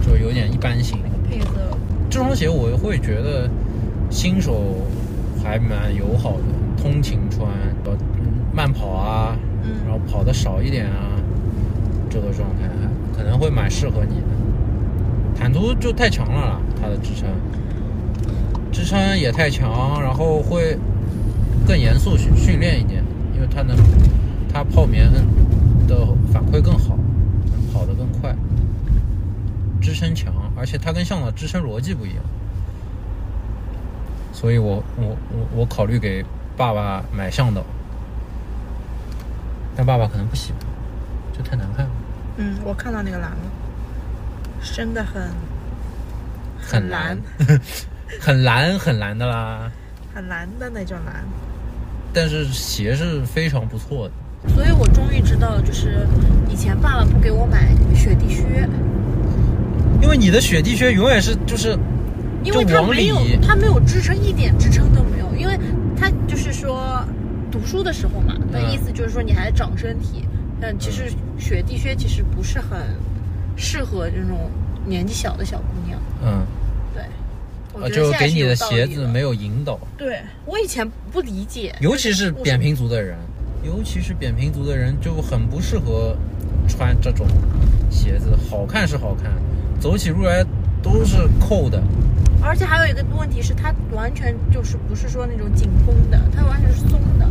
Speaker 2: 就有点一般性。
Speaker 1: 那个配色，
Speaker 2: 这双鞋我会觉得新手还蛮友好的，通勤穿，呃，慢跑啊，
Speaker 1: 嗯
Speaker 2: 然后跑的少一点啊，这个状态可能会蛮适合你的。坦途就太强了啦，它的支撑，支撑也太强，然后会更严肃训训练一点，因为它能，它泡棉的反馈更好，能跑得更快。支撑强，而且它跟向导支撑逻辑不一样，所以我我我我考虑给爸爸买向导，但爸爸可能不喜欢，就太难看了，
Speaker 1: 嗯，我看到那个蓝了，真的很
Speaker 2: 很
Speaker 1: 蓝
Speaker 2: 蓝，很蓝很蓝的啦。
Speaker 1: 很蓝的那种蓝。
Speaker 2: 但是鞋是非常不错的，
Speaker 1: 所以我终于知道，就是以前爸爸不给我买雪地靴，
Speaker 2: 因为你的雪地靴永远是就是
Speaker 1: 因为它没有
Speaker 2: 里
Speaker 1: 它没有支撑，一点支撑都没有。因为它就是说读书的时候嘛，那
Speaker 2: 嗯
Speaker 1: 意思就是说你还长身体。但其实雪地靴其实不是很适合这种年纪小的小姑娘。
Speaker 2: 嗯，
Speaker 1: 对，我
Speaker 2: 啊
Speaker 1: 觉得
Speaker 2: 就给你的鞋子没有引导，
Speaker 1: 对我以前不理解，
Speaker 2: 尤其是扁平足的人，尤其是扁平足的人就很不适合穿这种鞋子，好看是好看，走起路来都是扣的。
Speaker 1: 而且还有一个问题是，它完全就是不是说那种紧绷的，它完全是松的，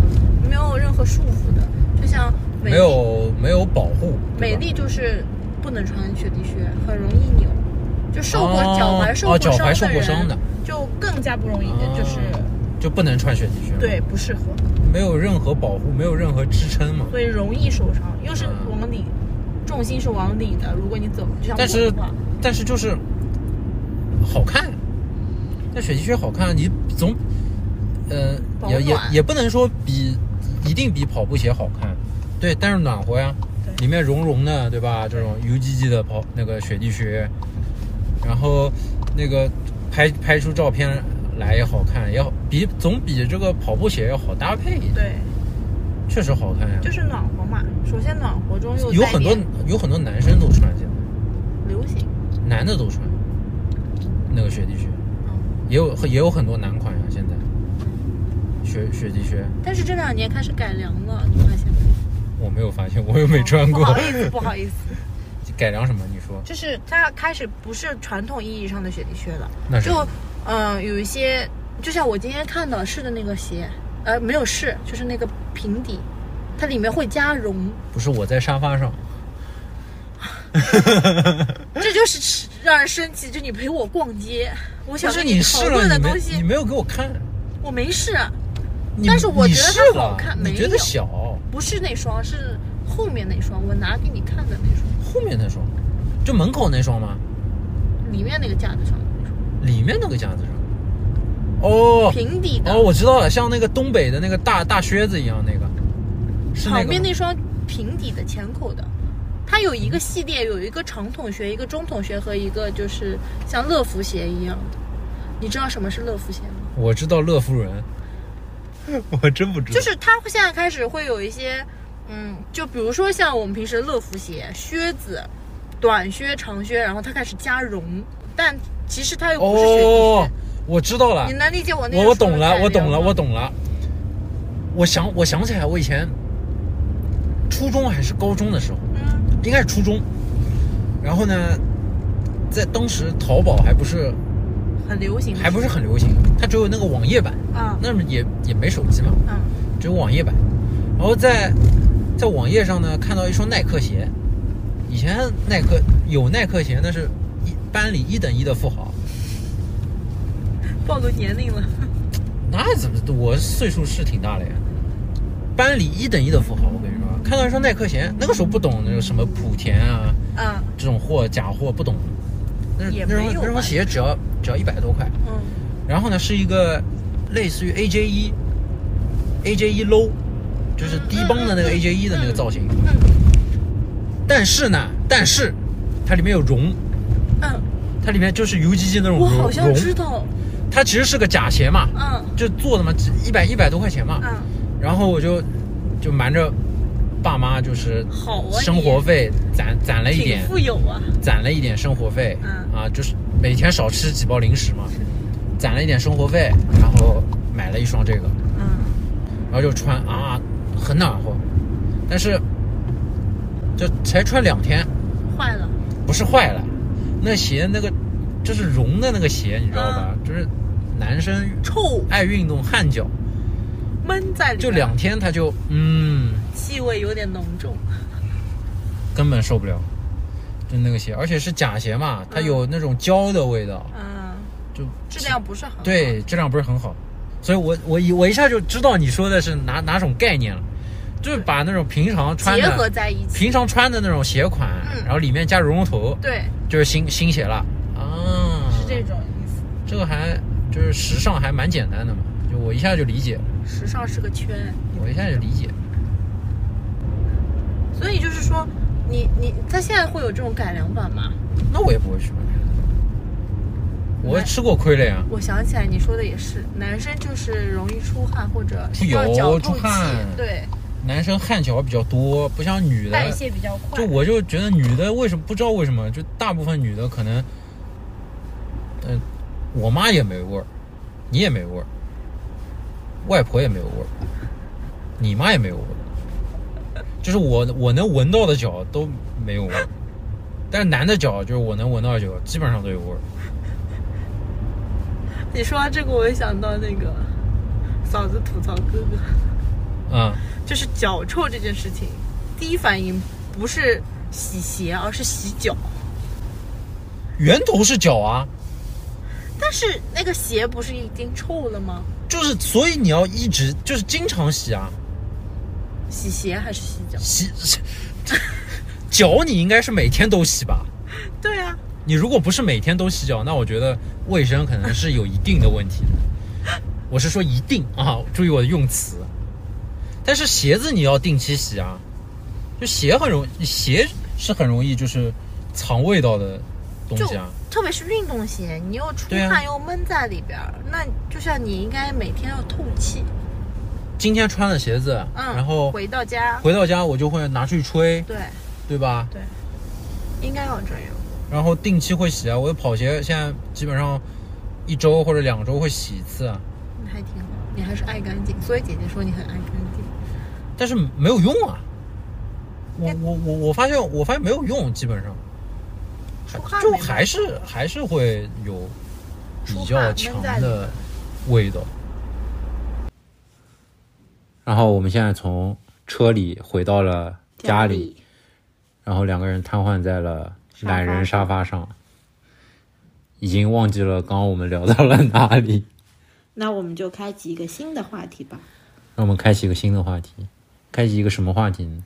Speaker 1: 没有任何束缚的，就像美
Speaker 2: 没有没有保护，
Speaker 1: 美丽就是不能穿雪地靴，很容易扭，就受过
Speaker 2: 哦
Speaker 1: 脚踝受过
Speaker 2: 哦脚踝受
Speaker 1: 伤的人
Speaker 2: 过伤的。
Speaker 1: 就更加不容易，
Speaker 2: 哦
Speaker 1: 就是
Speaker 2: 就不能穿雪地靴，，
Speaker 1: 对不适合，
Speaker 2: 没有任何保护，没有任何支撑嘛。
Speaker 1: 所以容易受伤，又是
Speaker 2: 嗯。
Speaker 1: 往里，重心是往里的，如果你走就像
Speaker 2: 但是但是就是好看，那雪地靴好看，你总呃也也也不能说比一定比跑步鞋好看，对，但是暖和呀，里面绒绒的，对吧？这种 UGG 的跑那个雪地靴，然后那个拍拍出照片来也好看，也好比总比这个跑步鞋要好搭配一点，
Speaker 1: 对，
Speaker 2: 确实好看呀。
Speaker 1: 就是暖和嘛。首先暖和中又
Speaker 2: 有很多有很多男生都穿现在。
Speaker 1: 流行，
Speaker 2: 男的都穿那个雪地靴，
Speaker 1: 嗯，
Speaker 2: 也有也有很多男款呀、现在雪雪地靴
Speaker 1: 但是这两年开始改良了，你发现没？
Speaker 2: 我没有发现，我又没穿过
Speaker 1: 不。好意思，不好意思，
Speaker 2: 改良什么？你说？
Speaker 1: 就是它开始不是传统意义上的雪地靴了，
Speaker 2: 那
Speaker 1: 就嗯、呃有一些，就像我今天看到试的那个鞋，呃，没有试，就是那个平底，它里面会加绒，
Speaker 2: 不是我在沙发上，
Speaker 1: 这就是让人生气。就你陪我逛街，我想跟
Speaker 2: 你讨
Speaker 1: 论的东西。
Speaker 2: 你，没有给我看，
Speaker 1: 我没试，但是我觉得它好看
Speaker 2: 你觉得
Speaker 1: 没有。
Speaker 2: 小，
Speaker 1: 不是那双，是后面那双，我拿给你看的那双，
Speaker 2: 后面那双，就门口那双吗？
Speaker 1: 里面那个架子上的那双，
Speaker 2: 里面那个架子上。哦
Speaker 1: 平底的，
Speaker 2: 哦，我知道了，像那个东北的那个大大靴子一样那个，是那
Speaker 1: 旁边那双平底的前口的，它有一个系列，有一个长筒靴，一个中筒靴和一个就是像乐福鞋一样的。你知道什么是乐福鞋吗？
Speaker 2: 我知道乐福人，我真不知道。
Speaker 1: 就是它现在开始会有一些，嗯，就比如说像我们平时乐福鞋、靴子、短靴、长靴，然后它开始加绒，但其实它又不是雪地靴。
Speaker 2: 哦，我知道了
Speaker 1: 你，能理解我那个
Speaker 2: 我我懂了，我懂了，我懂了。我想，我想起来，我以前初中还是高中的时候，
Speaker 1: 嗯
Speaker 2: 应该是初中。然后呢，在当时淘宝还不是
Speaker 1: 很流行，
Speaker 2: 还不是很流行，它只有那个网页版，
Speaker 1: 啊
Speaker 2: 那么也也没手机嘛，
Speaker 1: 嗯
Speaker 2: 只有网页版。然后在在网页上呢看到一双耐克鞋，以前耐克有耐克鞋，那是一班里一等一的富豪。
Speaker 1: 暴露年龄了。
Speaker 2: 那怎么？我岁数是挺大的呀。班里一等一的富豪，我跟你说，看到一双耐克鞋，那个时候不懂那个什么莆田啊
Speaker 1: 嗯
Speaker 2: 这种货假货不懂，那那双那双鞋只要只要一百多块，
Speaker 1: 嗯
Speaker 2: 然后呢是一个类似于 AJ 一 AJ 一 low，就是低帮的那个 AJ 一的那个造型，
Speaker 1: 嗯
Speaker 2: 但是呢，但是它里面有绒，
Speaker 1: 嗯，
Speaker 2: 它里面就是 UGG 那种绒
Speaker 1: 我好像知
Speaker 2: 绒，
Speaker 1: 道。
Speaker 2: 它其实是个假鞋嘛，
Speaker 1: 嗯
Speaker 2: 就做的嘛，一百一百多块钱嘛，
Speaker 1: 嗯，
Speaker 2: 然后我就就瞒着爸妈，就是生活费攒攒了一点
Speaker 1: 挺，富有啊。
Speaker 2: 攒了一点生活费，
Speaker 1: 嗯
Speaker 2: 啊，就是每天少吃几包零食嘛，攒了一点生活费，然后买了一双这个，
Speaker 1: 嗯
Speaker 2: 然后就穿啊，很暖和，但是就才穿两天，
Speaker 1: 坏了。
Speaker 2: 不是坏了，那鞋那个就是绒的那个鞋，你知道吧？就是男生
Speaker 1: 臭。
Speaker 2: 爱运动汗脚，
Speaker 1: 闷在里，
Speaker 2: 就两天他就嗯。
Speaker 1: 气味有点浓重。
Speaker 2: 根本受不了，就那个鞋，而且是假鞋嘛，它
Speaker 1: 嗯。
Speaker 2: 有那种胶的味道，
Speaker 1: 嗯，
Speaker 2: 就
Speaker 1: 质量不是很好。
Speaker 2: 对质量不是很好，所以我我一我一下就知道你说的是哪哪种概念了，就是把那种平常穿的
Speaker 1: 结合
Speaker 2: 的
Speaker 1: 在一起。
Speaker 2: 平常穿的那种鞋款，
Speaker 1: 嗯
Speaker 2: 然后里面加绒绒头，
Speaker 1: 对，
Speaker 2: 就是新新鞋了啊，
Speaker 1: 是这种意思。
Speaker 2: 这个还就是时尚还蛮简单的嘛，就我一下就理解了，
Speaker 1: 时尚是个圈，
Speaker 2: 我一下就理解，
Speaker 1: 所以就是说，你你它现在会有这种改良版吗？
Speaker 2: 那我也不会去买，我吃过亏了呀。
Speaker 1: 我想起来你说的也是，男生就是容易出汗或者需要
Speaker 2: 有
Speaker 1: 脚
Speaker 2: 出汗，
Speaker 1: 对，
Speaker 2: 男生汗脚比较多，不像女的
Speaker 1: 代。谢比较快。
Speaker 2: 就我就觉得女的为什么不知道为什么，就大部分女的可能，呃，我妈也没味儿，你也没味儿，外婆也没有味儿，你妈也没有味儿，就是我我能闻到的脚都没有味儿，但是男的脚就是我能闻到的脚基本上都有味儿。
Speaker 1: 你说到这个，我就想到那个嫂子吐槽哥哥，
Speaker 2: 嗯，
Speaker 1: 就是脚臭这件事情，第一反应不是洗鞋，而是洗脚。
Speaker 2: 源头是脚啊，
Speaker 1: 但是那个鞋不是已经臭了吗？
Speaker 2: 就是所以你要一直就是经常洗啊，
Speaker 1: 洗鞋还是洗脚？
Speaker 2: 洗 脚你应该是每天都洗吧？
Speaker 1: 对啊，
Speaker 2: 你如果不是每天都洗脚，那我觉得卫生可能是有一定的问题的。我是说一定啊，注意我的用词。但是鞋子你要定期洗啊，就鞋很容鞋是很容易就是藏味道的东西啊。
Speaker 1: 特别是运动鞋，你又出汗又闷在里边儿，那就像你应该每天要透气。
Speaker 2: 今天穿的鞋子，
Speaker 1: 嗯，
Speaker 2: 然后
Speaker 1: 回到家，
Speaker 2: 回到家我就会拿出去吹，
Speaker 1: 对
Speaker 2: 对吧？
Speaker 1: 对，应该要这样。
Speaker 2: 然后定期会洗啊，我的跑鞋现在基本上一周或者两周会洗一次啊，
Speaker 1: 那还挺好，你还是爱干净，所以姐姐说你很爱干净。
Speaker 2: 但是没有用啊。我我我我发现我发现没有用，基本上就还是还是会有比较强的味道。然后我们现在从车里回到了家里，然后两个人瘫痪在了懒人沙发上，已经忘记了刚刚我们聊到了哪里。
Speaker 1: 那我们就开启一个新的话题吧。
Speaker 2: 那我们开启一个新的话题，开启一个什么话题呢？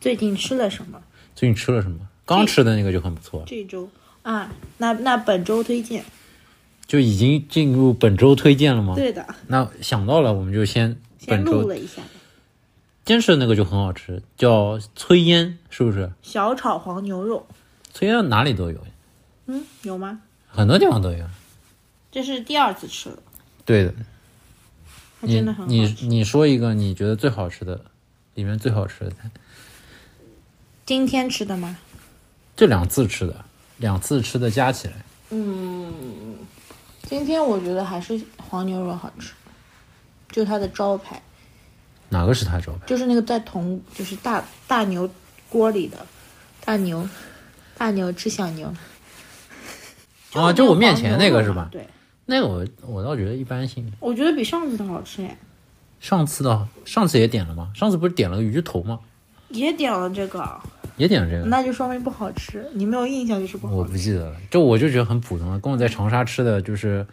Speaker 1: 最近吃了什么？
Speaker 2: 最近吃了什么？刚吃的那个就很不错，
Speaker 1: 这周啊，那那本周推荐，
Speaker 2: 就已经进入本周推荐了吗？
Speaker 1: 对的，
Speaker 2: 那想到了，我们就先
Speaker 1: 先
Speaker 2: 本周
Speaker 1: 录了一下。
Speaker 2: 今天吃的那个就很好吃，叫炊烟，是不是？
Speaker 1: 小炒黄牛肉，
Speaker 2: 炊烟哪里都有，
Speaker 1: 嗯，有吗？
Speaker 2: 很多地方都有。
Speaker 1: 这是第二次吃了，
Speaker 2: 对的，你
Speaker 1: 它真的很好
Speaker 2: 你
Speaker 1: 吃。
Speaker 2: 你说一个你觉得最好吃的，里面最好吃的菜，
Speaker 1: 今天吃的吗？
Speaker 2: 这两次吃的，两次吃的加起来，嗯
Speaker 1: 今天我觉得还是黄牛肉好吃，就它的招牌，
Speaker 2: 哪个是他招牌？
Speaker 1: 就是那个在铜，就是大大牛锅里的大牛，大牛吃小牛。
Speaker 2: 啊，就我面前那个是吧？
Speaker 1: 对，
Speaker 2: 那个我我倒觉得一般性。
Speaker 1: 我觉得比上次的好吃哎，
Speaker 2: 上次的上次也点了吗？上次不是点了个鱼头吗？
Speaker 1: 也点了这个，
Speaker 2: 也点了这个，
Speaker 1: 那就说明不好吃。你没有印象就是不好吃，
Speaker 2: 不记得了。就我就觉得很普通，跟我在长沙吃的就是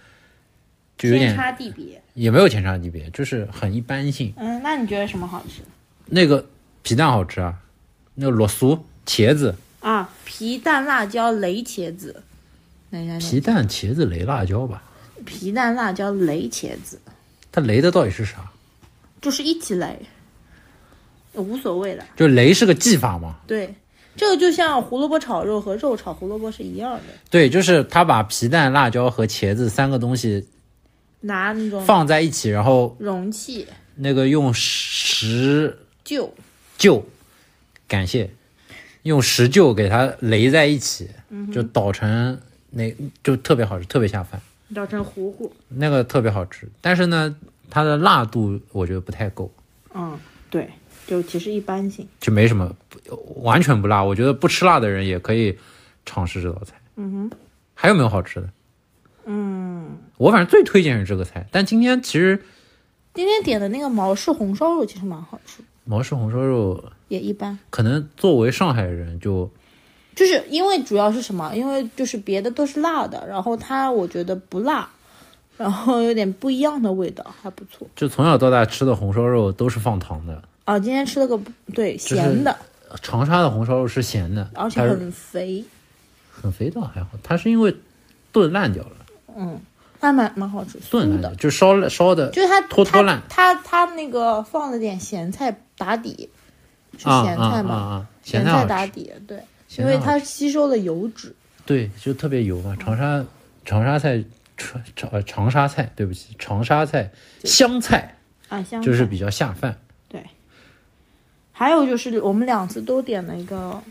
Speaker 2: 就有
Speaker 1: 天
Speaker 2: 点
Speaker 1: 差地别。
Speaker 2: 也没有天差地别，就是很一般性。
Speaker 1: 嗯，那你觉得什么好吃？
Speaker 2: 那个皮蛋好吃啊，那个罗酥茄子，
Speaker 1: 啊，皮蛋辣椒雷茄子，等一下，
Speaker 2: 皮蛋茄子雷辣椒吧？
Speaker 1: 皮蛋辣椒雷茄子，
Speaker 2: 它雷的到底是啥？
Speaker 1: 就是一起雷，无所谓的。
Speaker 2: 就雷是个技法嘛？
Speaker 1: 对，这个就像胡萝卜炒肉和肉炒胡萝卜是一样的，
Speaker 2: 对，就是他把皮蛋、辣椒和茄子三个东西
Speaker 1: 拿那种
Speaker 2: 放在一起，然后
Speaker 1: 容器
Speaker 2: 那个用石
Speaker 1: 臼
Speaker 2: 臼，感谢，用石臼给它擂在一起，
Speaker 1: 嗯
Speaker 2: 就捣成那就特别好吃，特别下饭，
Speaker 1: 捣成糊糊。
Speaker 2: 那个特别好吃。但是呢，它的辣度我觉得不太够，
Speaker 1: 嗯，对，就其实一般性。
Speaker 2: 就没什么完全不辣。我觉得不吃辣的人也可以尝试这道菜。
Speaker 1: 嗯哼，
Speaker 2: 还有没有好吃的？
Speaker 1: 嗯，
Speaker 2: 我反正最推荐是这个菜，但今天其实
Speaker 1: 今天点的那个毛氏红烧肉其实蛮好吃，
Speaker 2: 毛氏红烧肉
Speaker 1: 也一般。
Speaker 2: 可能作为上海人就
Speaker 1: 就是因为主要是什么？因为就是别的都是辣的，然后它我觉得不辣，然后有点不一样的味道，还不错。
Speaker 2: 就从小到大吃的红烧肉都是放糖的，
Speaker 1: 啊，今天吃了个对咸的，
Speaker 2: 长沙的红烧肉是咸的，
Speaker 1: 而且很肥，
Speaker 2: 很肥倒还好，它是因为炖烂掉了，
Speaker 1: 嗯，还蛮蛮好吃，
Speaker 2: 炖的就烧了烧的
Speaker 1: 就是它
Speaker 2: 拖拖烂
Speaker 1: 它它它那个放了点咸菜打底，是
Speaker 2: 啊
Speaker 1: 咸菜吗？
Speaker 2: 啊啊啊，
Speaker 1: 咸
Speaker 2: 菜，
Speaker 1: 打底，对，因为它吸收了油脂。
Speaker 2: 对，就特别油嘛。长沙长沙菜长长沙菜，对不起，长沙菜香菜
Speaker 1: 啊，香菜
Speaker 2: 就是比较下饭。
Speaker 1: 对。还有就是我们两次都点了一个，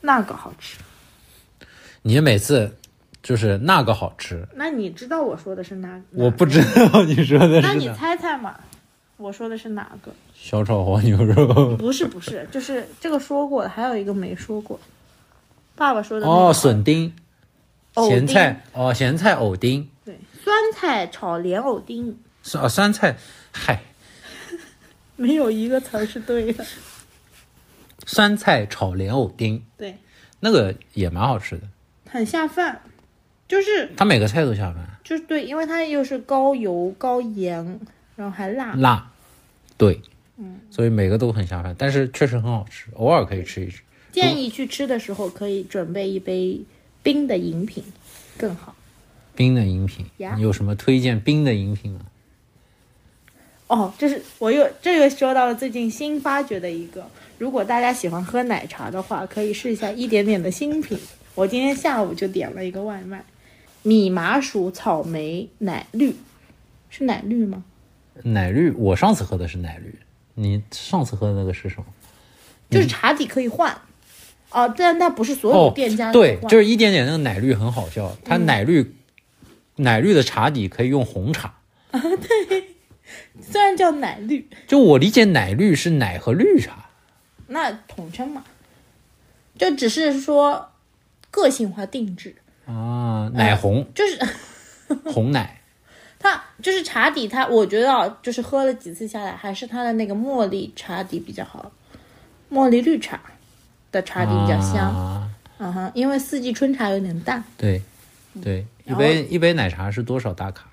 Speaker 1: 那个好吃。
Speaker 2: 你每次就是那个好吃，
Speaker 1: 那你知道我说的是哪？
Speaker 2: 我不知道你说的是
Speaker 1: 那你。猜猜嘛？我说的是哪个？
Speaker 2: 小炒黄牛肉。
Speaker 1: 不是不是，就是这个说过的，还有一个没说过。爸爸说的
Speaker 2: 哦，笋丁，咸菜哦，咸菜藕丁，
Speaker 1: 对，酸菜炒莲藕丁，
Speaker 2: 酸啊酸菜，嗨，
Speaker 1: 没有一个词儿是对的。
Speaker 2: 酸菜炒莲藕丁，
Speaker 1: 对，
Speaker 2: 那个也蛮好吃的，
Speaker 1: 很下饭，就是
Speaker 2: 它每个菜都下饭，
Speaker 1: 就是对，因为它又是高油高盐，然后还辣。
Speaker 2: 辣，对，嗯，所以每个都很下饭，但是确实很好吃，偶尔可以吃一吃。
Speaker 1: 建议去吃的时候可以准备一杯冰的饮品，更好。
Speaker 2: 冰的饮品，
Speaker 1: 呀
Speaker 2: 你有什么推荐冰的饮品吗？
Speaker 1: 哦，这是我又这又说到了最近新发掘的一个，如果大家喜欢喝奶茶的话，可以试一下一点点的新品。我今天下午就点了一个外卖，米麻薯草莓奶绿，是奶绿吗？
Speaker 2: 奶绿，我上次喝的是奶绿，你上次喝的那个是什么？
Speaker 1: 就是茶底可以换，哦、但那不是所有
Speaker 2: 哦
Speaker 1: 店家，都
Speaker 2: 对，就是一点点那个奶绿很好笑，它奶绿，奶绿的茶底可以用红茶啊，对。
Speaker 1: 虽然叫奶绿，
Speaker 2: 就我理解，奶绿是奶和绿茶。
Speaker 1: 那统称嘛，就只是说个性化定制，
Speaker 2: 啊，奶红、
Speaker 1: 就是
Speaker 2: 红奶，
Speaker 1: 它就是茶底它，我觉得啊，就是喝了几次下来，还是它的那个茉莉茶底比较好，茉莉绿茶的茶底比较香，
Speaker 2: 啊、
Speaker 1: 嗯哼，因为四季春茶有点淡，
Speaker 2: 对，对，一杯一杯奶茶是多少大卡？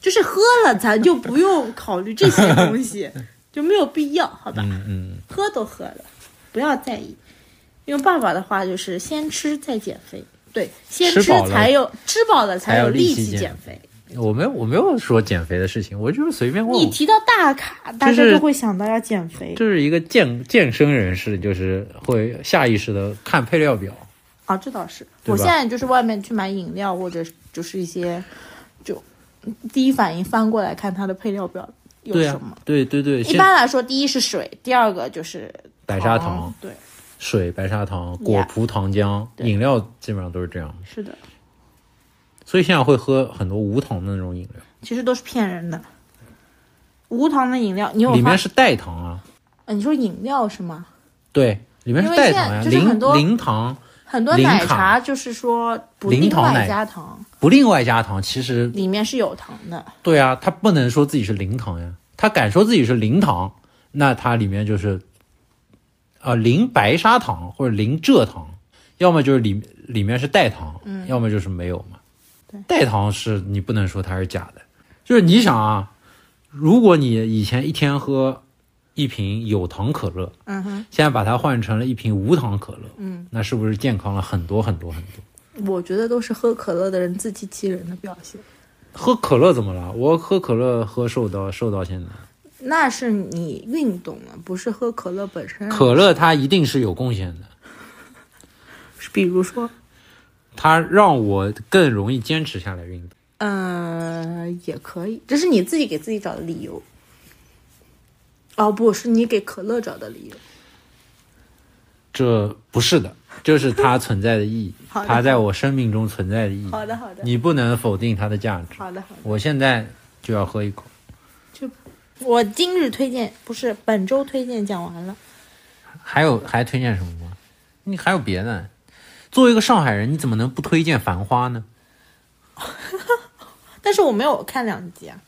Speaker 1: 就是喝了咱就不用考虑这些东西，就没有必要，好吧？
Speaker 2: 嗯嗯，
Speaker 1: 喝都喝了，不要在意。用爸爸的话就是先吃再减肥，对，先吃才有吃饱了才
Speaker 2: 才有
Speaker 1: 力
Speaker 2: 力气减
Speaker 1: 减肥。
Speaker 2: 我没有我没有说减肥的事情，我就是随便问。
Speaker 1: 你提到大卡，大家
Speaker 2: 就
Speaker 1: 会想到要减肥
Speaker 2: 就是一个健健身人士，就是会下意识的看配料表。
Speaker 1: 啊，这倒是。我现在就是外面去买饮料，或者就是一些，就第一反应翻过来看它的配料表有什么。，
Speaker 2: 对对对，
Speaker 1: 一般来说，第一是水，第二个就是
Speaker 2: 白砂
Speaker 1: 糖
Speaker 2: 糖。
Speaker 1: 对，
Speaker 2: 水、白砂糖、果葡糖浆，饮料基本上都是这样。
Speaker 1: 是的，
Speaker 2: 所以现在会喝很多无糖的那种饮料，
Speaker 1: 其实都是骗人的。无糖的饮料，你有
Speaker 2: 里面是代糖啊，
Speaker 1: 啊你说饮料是吗？
Speaker 2: 对，里面是代糖呀、零零糖
Speaker 1: 很多奶茶就是说不另外加糖，
Speaker 2: 不另外加糖，其实
Speaker 1: 里面是有糖的。
Speaker 2: 对啊，他不能说自己是零糖呀，他敢说自己是零糖，那它里面就是呃零白砂糖或者零蔗糖，要么就是里里面是代糖，嗯，要么就是没有嘛。
Speaker 1: 对
Speaker 2: 代糖是你不能说它是假的，就是你想啊，如果你以前一天喝一瓶有糖可乐，
Speaker 1: 嗯哼，
Speaker 2: 现在把它换成了一瓶无糖可乐，
Speaker 1: 嗯，
Speaker 2: 那是不是健康了很多很多很多？
Speaker 1: 我觉得都是喝可乐的人自欺欺人的表现。
Speaker 2: 喝可乐怎么了？我喝可乐喝瘦到瘦到现在。
Speaker 1: 那是你运动了，不是喝可乐本身。
Speaker 2: 可乐它一定是有贡献的，
Speaker 1: 比如说，
Speaker 2: 它让我更容易坚持下来运动。
Speaker 1: 呃，也可以，这是你自己给自己找的理由。哦，不是你给可乐找的理由。
Speaker 2: 这不是的，这是它存在的意义 它在我生命中存在的意义。
Speaker 1: 好的，好的，
Speaker 2: 你不能否定它的价值。
Speaker 1: 好的，好的。
Speaker 2: 我现在就要喝一口。
Speaker 1: 我今日推荐不是本周推荐讲完了，
Speaker 2: 还有还推荐什么吗？你还有别的？作为一个上海人，你怎么能不推荐《繁花》呢？
Speaker 1: 但是我没有看两集啊。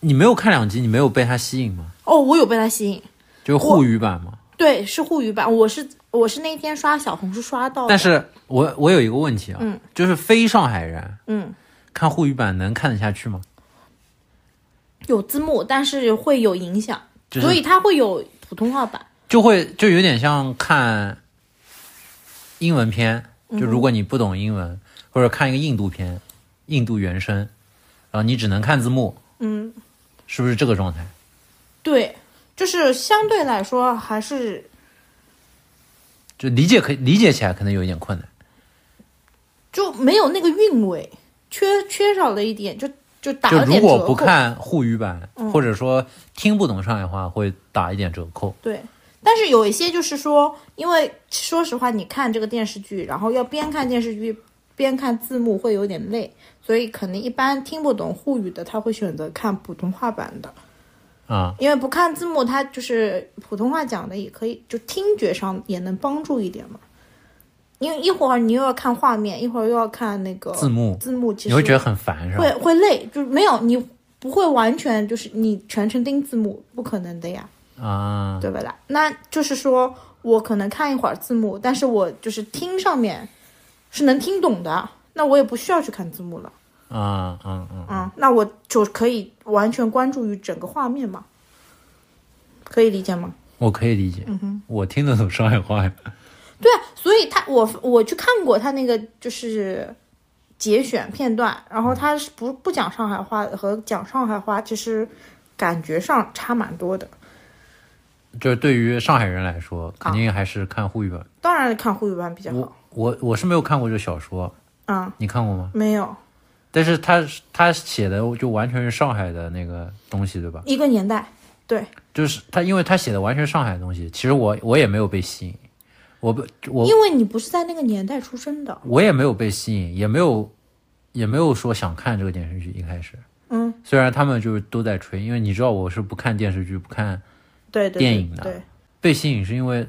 Speaker 2: 你没有看两集，你没有被它吸引吗？
Speaker 1: 哦，我有被它吸引，
Speaker 2: 就是沪语版吗。
Speaker 1: 对，是沪语版。我是我是那天刷小红书刷到的，
Speaker 2: 但是我我有一个问题啊，
Speaker 1: 嗯
Speaker 2: 就是非上海人
Speaker 1: 嗯，
Speaker 2: 看沪语版能看得下去吗？
Speaker 1: 有字幕，但是会有影响，
Speaker 2: 就是
Speaker 1: 所以它会有普通话版。
Speaker 2: 就会就有点像看英文片，就如果你不懂英文，或者看一个印度片，印度原声，然后你只能看字幕，
Speaker 1: 嗯，
Speaker 2: 是不是这个状态？
Speaker 1: 对，就是相对来说还是
Speaker 2: 就理解可以理解起来可能有一点困难。
Speaker 1: 就没有那个韵味，缺缺少了一点，就就打。
Speaker 2: 如果不看沪语版，
Speaker 1: 嗯
Speaker 2: 或者说听不懂上海话，会打一点折扣。
Speaker 1: 对，但是有一些就是说，因为说实话，你看这个电视剧，然后要边看电视剧边看字幕会有点累，所以可能一般听不懂沪语的，他会选择看普通话版的。
Speaker 2: 啊
Speaker 1: 因为不看字幕，它就是普通话讲的也可以，就听觉上也能帮助一点嘛。因为一会儿你又要看画面，一会儿又要看那个
Speaker 2: 字幕，
Speaker 1: 字幕，其实
Speaker 2: 你会觉得很烦是吧
Speaker 1: 会？会累，就是没有你不会完全就是你全程盯字幕，不可能的呀，
Speaker 2: 啊，
Speaker 1: 对不啦？那就是说我可能看一会儿字幕，但是我就是听上面是能听懂的，那我也不需要去看字幕了。
Speaker 2: 啊啊啊，
Speaker 1: 嗯，那我就可以完全关注于整个画面嘛，可以理解吗？
Speaker 2: 我可以理解，
Speaker 1: 嗯哼
Speaker 2: 我听得懂上海话呀。
Speaker 1: 对啊，所以他我我去看过他那个就是节选片段，然后他是不不讲上海话和讲上海话，其实感觉上差蛮多的。
Speaker 2: 就是对于上海人来说，肯定还是看沪语版。
Speaker 1: 当然看沪语版比较好。
Speaker 2: 我我是没有看过这小说，
Speaker 1: 嗯，
Speaker 2: 你看过吗？
Speaker 1: 没有
Speaker 2: 但是他他写的就完全是上海的那个东西，对吧？
Speaker 1: 一个年代，对，
Speaker 2: 就是他，因为他写的完全是上海的东西，其实我我也没有被吸引，我不我
Speaker 1: 因为你不是在那个年代出生的。
Speaker 2: 我也没有被吸引，也没有也没有说想看这个电视剧。一开始，
Speaker 1: 嗯，
Speaker 2: 虽然他们就是都在吹，因为你知道我是不看电视剧、不看
Speaker 1: 对
Speaker 2: 电影的
Speaker 1: 对，
Speaker 2: 被吸引，是因为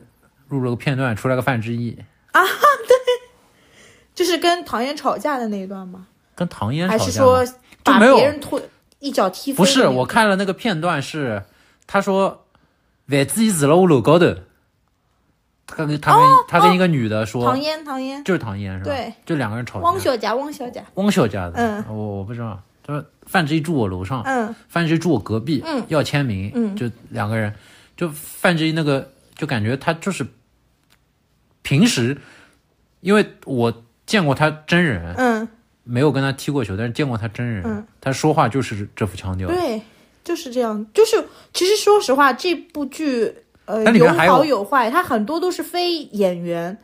Speaker 2: 录了个片段出来个范志毅啊，对
Speaker 1: 就是跟唐嫣吵架的那一段吗？
Speaker 2: 跟唐嫣吵
Speaker 1: 还是说把别人推一脚踢飞？
Speaker 2: 不是，我。看了那个片段是，他说范志毅死了我楼高头，他跟他跟、他跟一个女的说，
Speaker 1: 唐嫣，唐嫣，
Speaker 2: 就是唐嫣是吧？
Speaker 1: 对，
Speaker 2: 就两个人吵架。
Speaker 1: 汪小佳，汪小佳，
Speaker 2: 汪小佳的，
Speaker 1: 嗯
Speaker 2: 我我不知道。他说范志毅住我楼上，
Speaker 1: 嗯
Speaker 2: 范志毅住我隔壁，
Speaker 1: 嗯
Speaker 2: 要签名，
Speaker 1: 嗯
Speaker 2: 就两个人，就范志毅那个，就感觉他就是平时，因为我见过他真人，
Speaker 1: 嗯，
Speaker 2: 没有跟他踢过球，但是见过他真人，
Speaker 1: 嗯
Speaker 2: 他说话就是这副腔调。
Speaker 1: 对，就是这样。就是其实说实话，这部剧呃有好有坏，他很多都是非演员，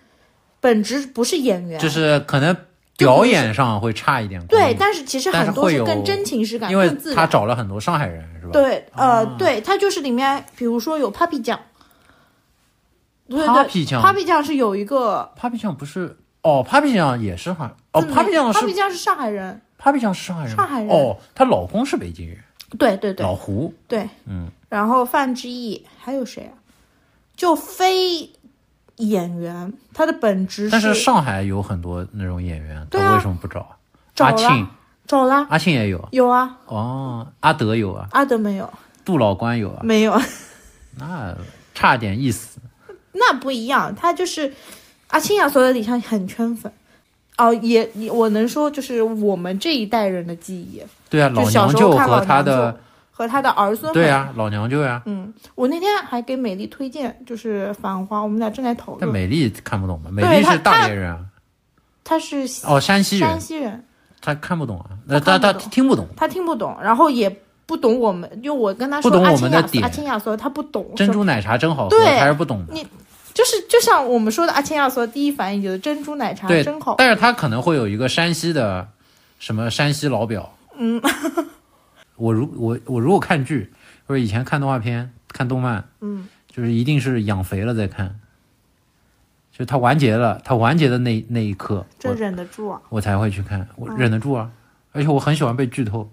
Speaker 1: 本质不是演员。
Speaker 2: 就是可能表演上会差一点。
Speaker 1: 对，但是其实很多是更真情实感，
Speaker 2: 因为他。找了很多上海人，是吧？
Speaker 1: 对，呃，
Speaker 2: 啊
Speaker 1: 对，他就是里面，比如说有 Papi 酱
Speaker 2: ，Papi 酱
Speaker 1: ，Papi 酱是有一个
Speaker 2: ，Papi 酱不是哦，Papi 酱也是上海哦，Papi 酱是
Speaker 1: Papi 酱是上海人
Speaker 2: ，Papi 酱是上海人，
Speaker 1: 上海人
Speaker 2: 哦，她老公是北京人，
Speaker 1: 对对对
Speaker 2: 老胡，
Speaker 1: 对，
Speaker 2: 嗯，
Speaker 1: 然后范志毅还有谁啊？就非演员，他的本质
Speaker 2: 但是上海有很多那种演员，
Speaker 1: 对啊
Speaker 2: 他为什么不找？
Speaker 1: 找了
Speaker 2: 阿庆，
Speaker 1: 找啦，
Speaker 2: 阿庆也有，
Speaker 1: 有啊，
Speaker 2: 哦，阿德有啊，
Speaker 1: 阿德没有，
Speaker 2: 杜老官有啊，
Speaker 1: 没有，
Speaker 2: 那差点意思。
Speaker 1: 那不一样，他就是阿青亚所有底下很圈粉。哦，也也我能说，就是我们这一代人的记忆，
Speaker 2: 对啊，
Speaker 1: 就
Speaker 2: 老
Speaker 1: 小时候看
Speaker 2: 娘舅和
Speaker 1: 老娘舅
Speaker 2: 他的，
Speaker 1: 和他的儿孙们。
Speaker 2: 对啊，老娘舅呀。
Speaker 1: 嗯，我那天还给美丽推荐，就是《繁花》，我们俩正在讨论。
Speaker 2: 但美丽看不懂嘛，美丽是大连人啊，
Speaker 1: 他是
Speaker 2: 哦，山西人
Speaker 1: 山，西人，
Speaker 2: 他看不懂啊，那他他听不懂。
Speaker 1: 他听不懂，然后也不懂我们，就我跟他说
Speaker 2: 不懂
Speaker 1: 阿青亚
Speaker 2: 我们的点
Speaker 1: 阿青亚索他不懂
Speaker 2: 珍珠奶茶真好喝，还是不懂的。
Speaker 1: 你就是就像我们说的阿青亚索第一反应就是珍珠奶茶
Speaker 2: 对
Speaker 1: 真好，
Speaker 2: 但是他可能会有一个山西的什么山西老表。
Speaker 1: 嗯，
Speaker 2: 我如我我如果看剧或者以前看动画片、看动漫，
Speaker 1: 嗯，
Speaker 2: 就是一定是养肥了再看，就它完结了，它完结的那那一刻，
Speaker 1: 这
Speaker 2: 我
Speaker 1: 忍得住啊！
Speaker 2: 我才会去看，我
Speaker 1: 嗯
Speaker 2: 忍得住啊，而且我很喜欢被剧透。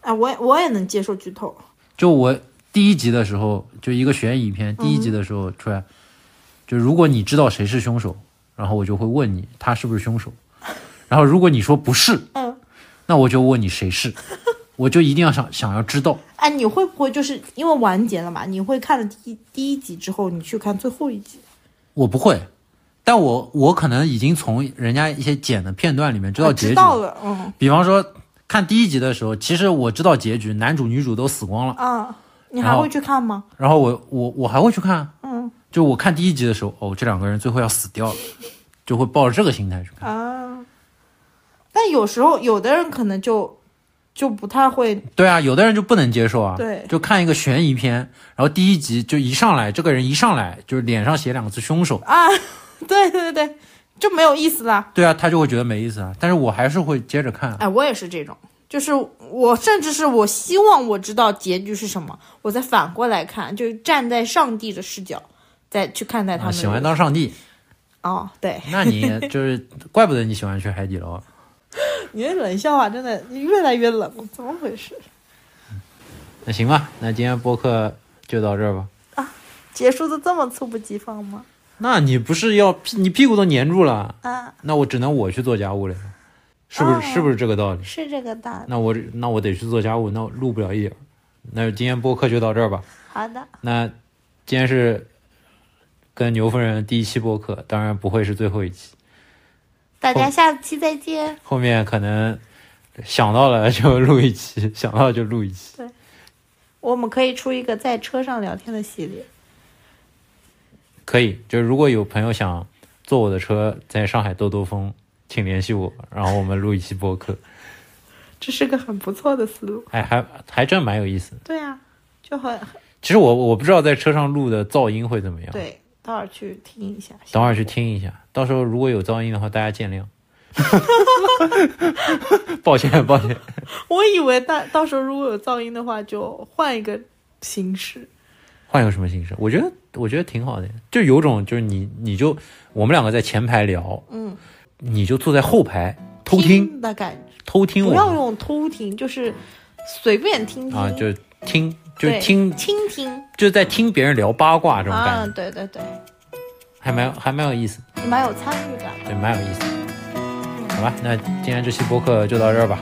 Speaker 1: 啊，我也我也能接受剧透，
Speaker 2: 就我第一集的时候，就一个悬疑片，第一集的时候出来，就如果你知道谁是凶手，然后我就会问你他是不是凶手，然后如果你说不是，
Speaker 1: 嗯，
Speaker 2: 那我就问你谁是，我就一定要想想要知道。
Speaker 1: 哎，你会不会就是因为完结了嘛？你会看了第一第一集之后，你去看最后一集？
Speaker 2: 我不会，但我我可能已经从人家一些剪的片段里面知道
Speaker 1: 啊
Speaker 2: 结局。
Speaker 1: 嗯
Speaker 2: 比方说看第一集的时候，其实我知道结局，男主女主都死光了，
Speaker 1: 啊，你还会去看吗？
Speaker 2: 然后我我我还会去看，
Speaker 1: 嗯
Speaker 2: 就我看第一集的时候，哦，这两个人最后要死掉了，就会抱着这个心态去看。
Speaker 1: 啊，但有时候有的人可能就就不太会，
Speaker 2: 对啊，有的人就不能接受啊，
Speaker 1: 对
Speaker 2: 就看一个悬疑片，然后第一集就一上来，这个人一上来就是脸上写两个字凶手，
Speaker 1: 啊，对对对对，就没有意思啦。
Speaker 2: 对啊，他就会觉得没意思啊，但是我还是会接着看。
Speaker 1: 哎，我也是这种，就是我甚至是我希望我知道结局是什么，我再反过来看，就站在上帝的视角再去看待他
Speaker 2: 啊，
Speaker 1: 们。
Speaker 2: 喜欢当上帝，
Speaker 1: 哦，对，
Speaker 2: 那你就是怪不得你喜欢去海底捞。
Speaker 1: 你的冷笑话真的越来越冷，怎么回事？
Speaker 2: 那行吧，那今天播客就到这儿吧。
Speaker 1: 啊结束的这么猝不及防吗？
Speaker 2: 那你不是要屁你屁股都粘住了，
Speaker 1: 啊，
Speaker 2: 那我只能我去做家务了，是不是？
Speaker 1: 哦
Speaker 2: 是不是这个道理？
Speaker 1: 是这个道理。
Speaker 2: 那我那我得去做家务，那我录不了一点儿。那今天播客就到这儿吧。
Speaker 1: 好的，
Speaker 2: 那今天是跟牛夫人第一期播客，当然不会是最后一期，
Speaker 1: 大家下期再见。
Speaker 2: 后面可能想到了就录一期，想到就录一期。
Speaker 1: 对我们可以出一个在车上聊天的系列。
Speaker 2: 可以，就是如果有朋友想坐我的车在上海兜兜风，请联系我，然后我们录一期播客，
Speaker 1: 这是个很不错的思路。
Speaker 2: 哎还还真蛮有意思的。
Speaker 1: 对啊，就很
Speaker 2: 其实我我不知道在车上录的噪音会怎么样，
Speaker 1: 对，待会儿去听一下。
Speaker 2: 等会儿去听一下，到时候如果有噪音的话，大家见谅。抱歉，抱歉。
Speaker 1: 我以为到到时候如果有噪音的话，就换一个形式。
Speaker 2: 换一个什么形式？我觉得我觉得挺好的，就有种就是你你就我们两个在前排聊，
Speaker 1: 嗯，
Speaker 2: 你就坐在后排偷听
Speaker 1: 的感觉，
Speaker 2: 偷听我
Speaker 1: 不要用偷听，就是随便听听
Speaker 2: 啊，就听就
Speaker 1: 对
Speaker 2: 听
Speaker 1: 倾听
Speaker 2: 就在听别人聊八卦这种感
Speaker 1: 啊
Speaker 2: 觉，，
Speaker 1: 对对对，
Speaker 2: 还蛮还蛮有意思，
Speaker 1: 蛮有参与感。
Speaker 2: 对，蛮有意思。好吧，那今天这期播客就到这儿吧。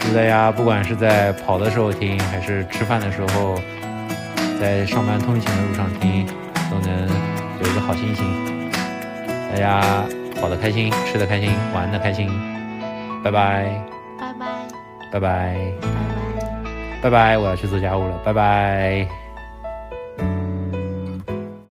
Speaker 2: 祝大家不管是在跑的时候听，还是吃饭的时候，在上班通勤的路上听，都能有一个好心情。大家跑得开心，吃得开心，玩得开心。拜拜，
Speaker 1: 拜拜，
Speaker 2: 拜拜，
Speaker 1: 拜拜。
Speaker 2: 拜拜！我要去做家务了，拜拜。